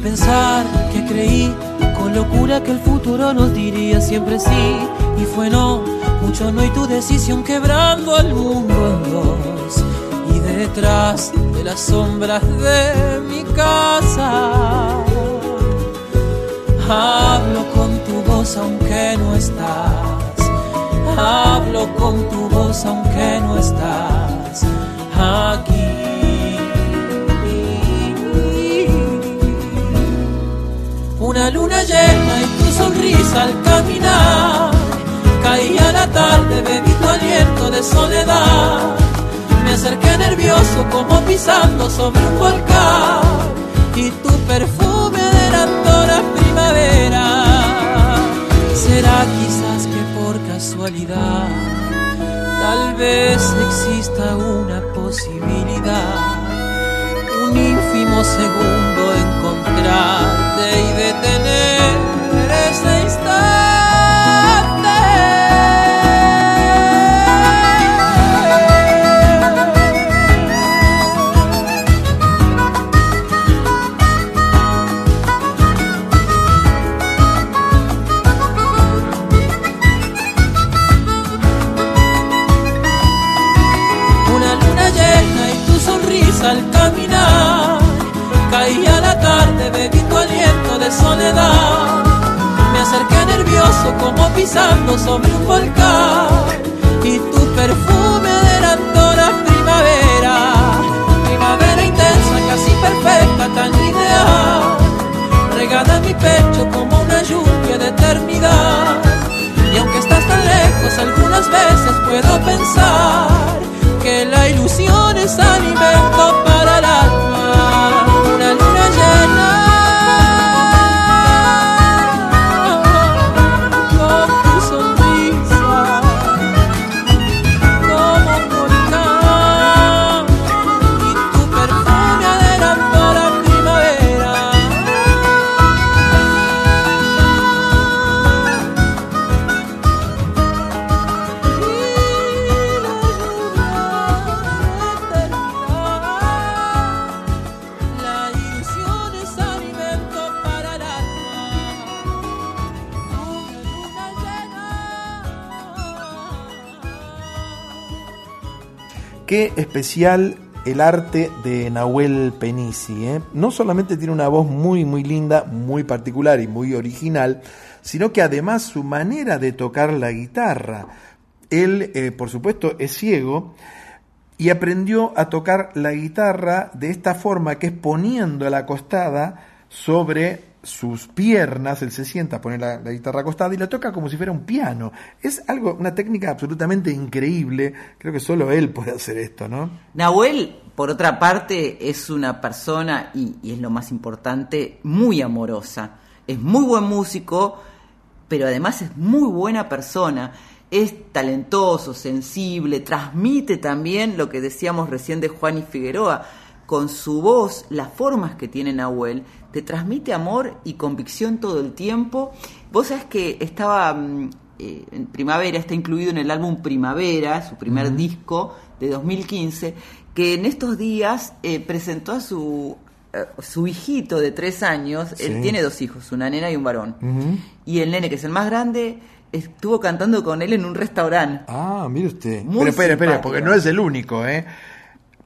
pensar que creí con locura que el futuro nos diría siempre sí. Y fue no, mucho no y tu decisión quebrando el mundo en dos. Y detrás de las sombras de mi casa. Hablo con tu voz aunque no estás. Hablo con tu voz aunque no estás aquí. Una luna llena y tu sonrisa al caminar. Caía la tarde, bebí tu aliento de soledad. Me acerqué nervioso como pisando sobre un volcán. Y tu perfume adelantó la primavera. Será quizás que por casualidad, tal vez exista una posibilidad un ínfimo segundo encontrarte detener este instante. Una luna llena y tu sonrisa al caminar. Me acerqué nervioso como pisando sobre un volcán. Y tu perfume adelantó la primavera. Primavera intensa, casi perfecta, tan ideal. Regada en mi pecho como una lluvia de eternidad. Y aunque estás tan lejos, algunas veces puedo pensar que la ilusión es alimento para el Especial el arte de Nahuel Penisi. ¿eh? No solamente tiene una voz muy, muy linda, muy particular y muy original, sino que además su manera de tocar la guitarra. Él, eh, por supuesto, es ciego y aprendió a tocar la guitarra de esta forma, que es poniendo la acostada sobre sus piernas, él se sienta, pone la, la guitarra acostada y la toca como si fuera un piano. Es algo, una técnica absolutamente increíble. Creo que solo él puede hacer esto, ¿no? Nahuel, por otra parte, es una persona, y, y es lo más importante, muy amorosa. Es muy buen músico, pero además es muy buena persona. Es talentoso, sensible, transmite también lo que decíamos recién de Juan y Figueroa. Con su voz, las formas que tiene Nahuel, te transmite amor y convicción todo el tiempo. Vos sabés que estaba mm, eh, en Primavera, está incluido en el álbum Primavera, su primer Ujú. disco de 2015, que en estos días eh, presentó a su, eh, su hijito de tres años. Él Sí. tiene dos hijos, una nena y un varón. Ujú. Y el nene, que es el más grande, estuvo cantando con él en un restaurante. Ah, mire usted. Muy Pero espere, espere, porque no es el único, ¿eh?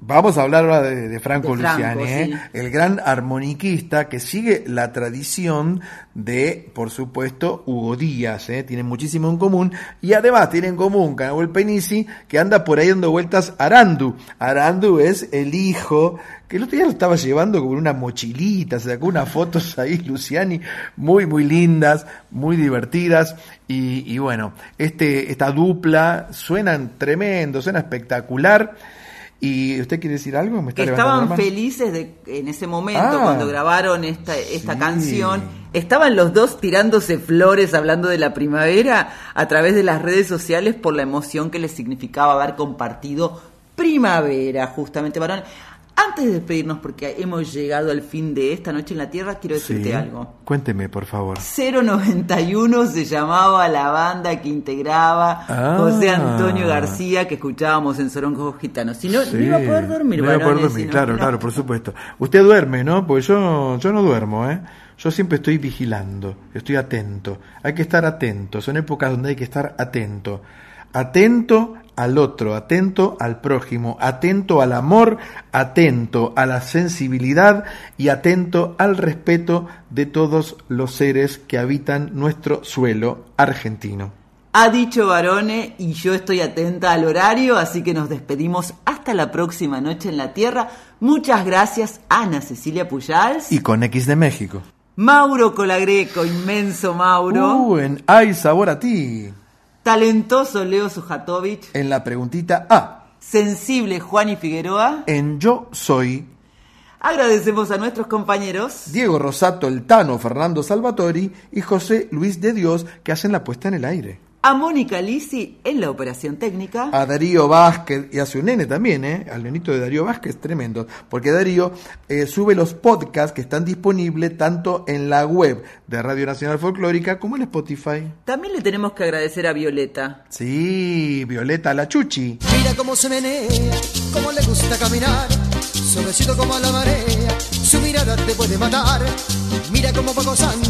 Vamos a hablar ahora de, de Franco De Franco, Luciani, ¿eh? sí. el gran armoniquista que sigue la tradición de, por supuesto, Hugo Díaz. ¿eh? Tienen muchísimo en común y además tiene en común con Nahuel Penisi que anda por ahí dando vueltas Arandu. Arandu es el hijo que el otro día lo estaba llevando con una mochilita, se sacó unas fotos ahí, Luciani, muy, muy lindas, muy divertidas. Y, y bueno, este, esta dupla suenan tremendo, suena espectacular. ¿Y usted quiere decir algo? ¿Me está que levantando estaban felices de, en ese momento Ah. cuando grabaron esta, esta Sí. canción. Estaban los dos tirándose flores hablando de la primavera a través de las redes sociales por la emoción que les significaba haber compartido primavera, justamente, varón. Antes de despedirnos, porque hemos llegado al fin de esta noche en la Tierra, quiero decirte Sí. algo. Cuénteme, por favor. 091 se llamaba la banda que integraba Ah. José Antonio García, que escuchábamos en Sorongo Gitano. Si no, Sí. no iba a poder dormir, No iba a poder dormir, claro, no. claro, por supuesto. Usted duerme, ¿no? Porque yo, yo no duermo, ¿eh? Yo siempre estoy vigilando, estoy atento. Hay que estar atento, son épocas donde hay que estar atento. Atento al otro, atento al prójimo, atento al amor, atento a la sensibilidad y atento al respeto de todos los seres que habitan nuestro suelo argentino. Ha dicho Barone y yo estoy atenta al horario, así que nos despedimos hasta la próxima noche en la Tierra. Muchas gracias, Ana Cecilia Pujals, Y con X de México. Mauro Colagreco, inmenso Mauro, Uh, en Hay Sabor a Ti. Talentoso Leo Sujatovich, En la preguntita A. sensible Juan y Figueroa. En Yo Soy. Agradecemos a nuestros compañeros. Diego Rosato, El Tano, Fernando Salvatori y José Luis de Dios que hacen la puesta en el aire. A Mónica Lisi en la operación técnica. A Darío Vázquez y a su nene también, ¿eh? Al nenito de Darío Vázquez, tremendo. Porque Darío eh, sube los podcasts que están disponibles tanto en la web de Radio Nacional Folclórica como en Spotify. También le tenemos que agradecer a Violeta. Sí, Violeta la Chuchi. Mira cómo se menea, cómo le gusta caminar, suavecito como a la marea, su mirada te puede matar. Mira cómo va gozando,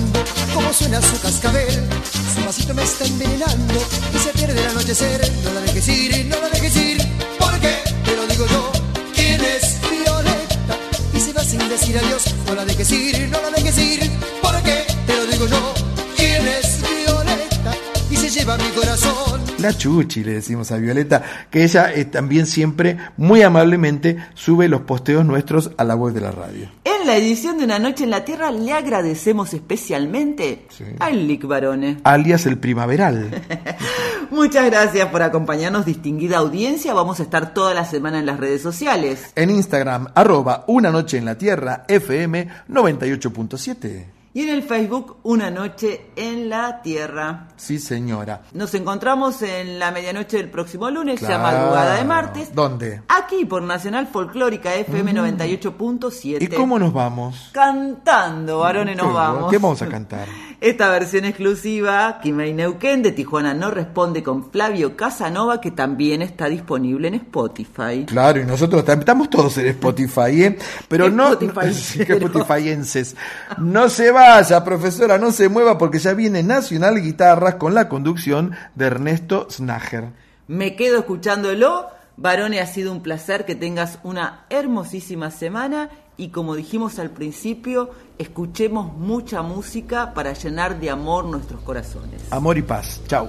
cómo suena su cascabel. Su pasito me está envenenando y se pierde el anochecer. No la dejes ir, no la dejes ir, porque te lo digo yo. ¿Quién es Violeta? Y se va sin decir adiós. No la dejes ir, no la dejes ir, porque te lo digo yo. ¿Quién es Violeta? Y se lleva mi corazón. Chuchi, le decimos a Violeta, que ella eh, también siempre, muy amablemente, sube los posteos nuestros a la web de la radio. En la edición de Una Noche en la Tierra le agradecemos especialmente al Lick Barone. Alias el primaveral. Muchas gracias por acompañarnos, distinguida audiencia. Vamos a estar toda la semana en las redes sociales. En Instagram, arroba Una Noche en la Tierra, FM 98.7. Y en el Facebook, Una Noche en la Tierra. Sí, señora. Nos encontramos en la medianoche del próximo lunes, ya Claro. madrugada de martes. ¿Dónde? Aquí por Nacional Folclórica FM Mm. 98.7. ¿Y cómo nos vamos? Cantando, varones, nos vamos. ¿Qué vamos a cantar? Esta versión exclusiva, Kimei Neuquén de Tijuana no responde con Flavio Casanova, que también está disponible en Spotify. Claro, y nosotros también estamos todos en Spotify, ¿eh? Pero no. Spotify Sí, que Spotifyenses. No se vaya, profesora, no se mueva porque ya viene Nacional Guitarras con la conducción de Ernesto Snager. Me quedo escuchándolo. Varone, ha sido un placer que tengas una hermosísima semana y como dijimos al principio, escuchemos mucha música para llenar de amor nuestros corazones. Amor y paz. Chau.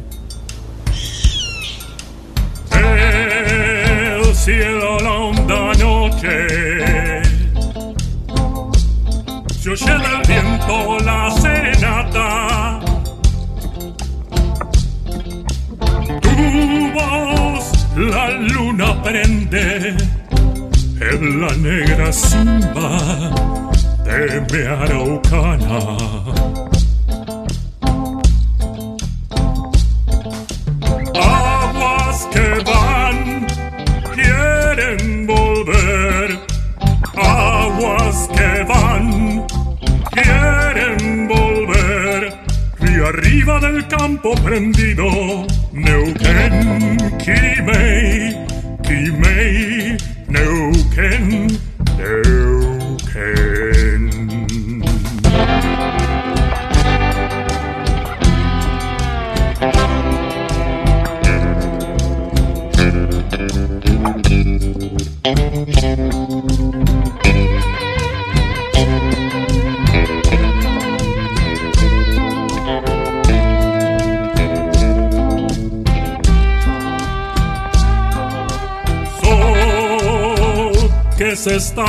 Cielo la honda noche. Se oye del viento la serenata. Tu voz la luna prende en la negra simba de mi araucana campo prendido. Neuquén,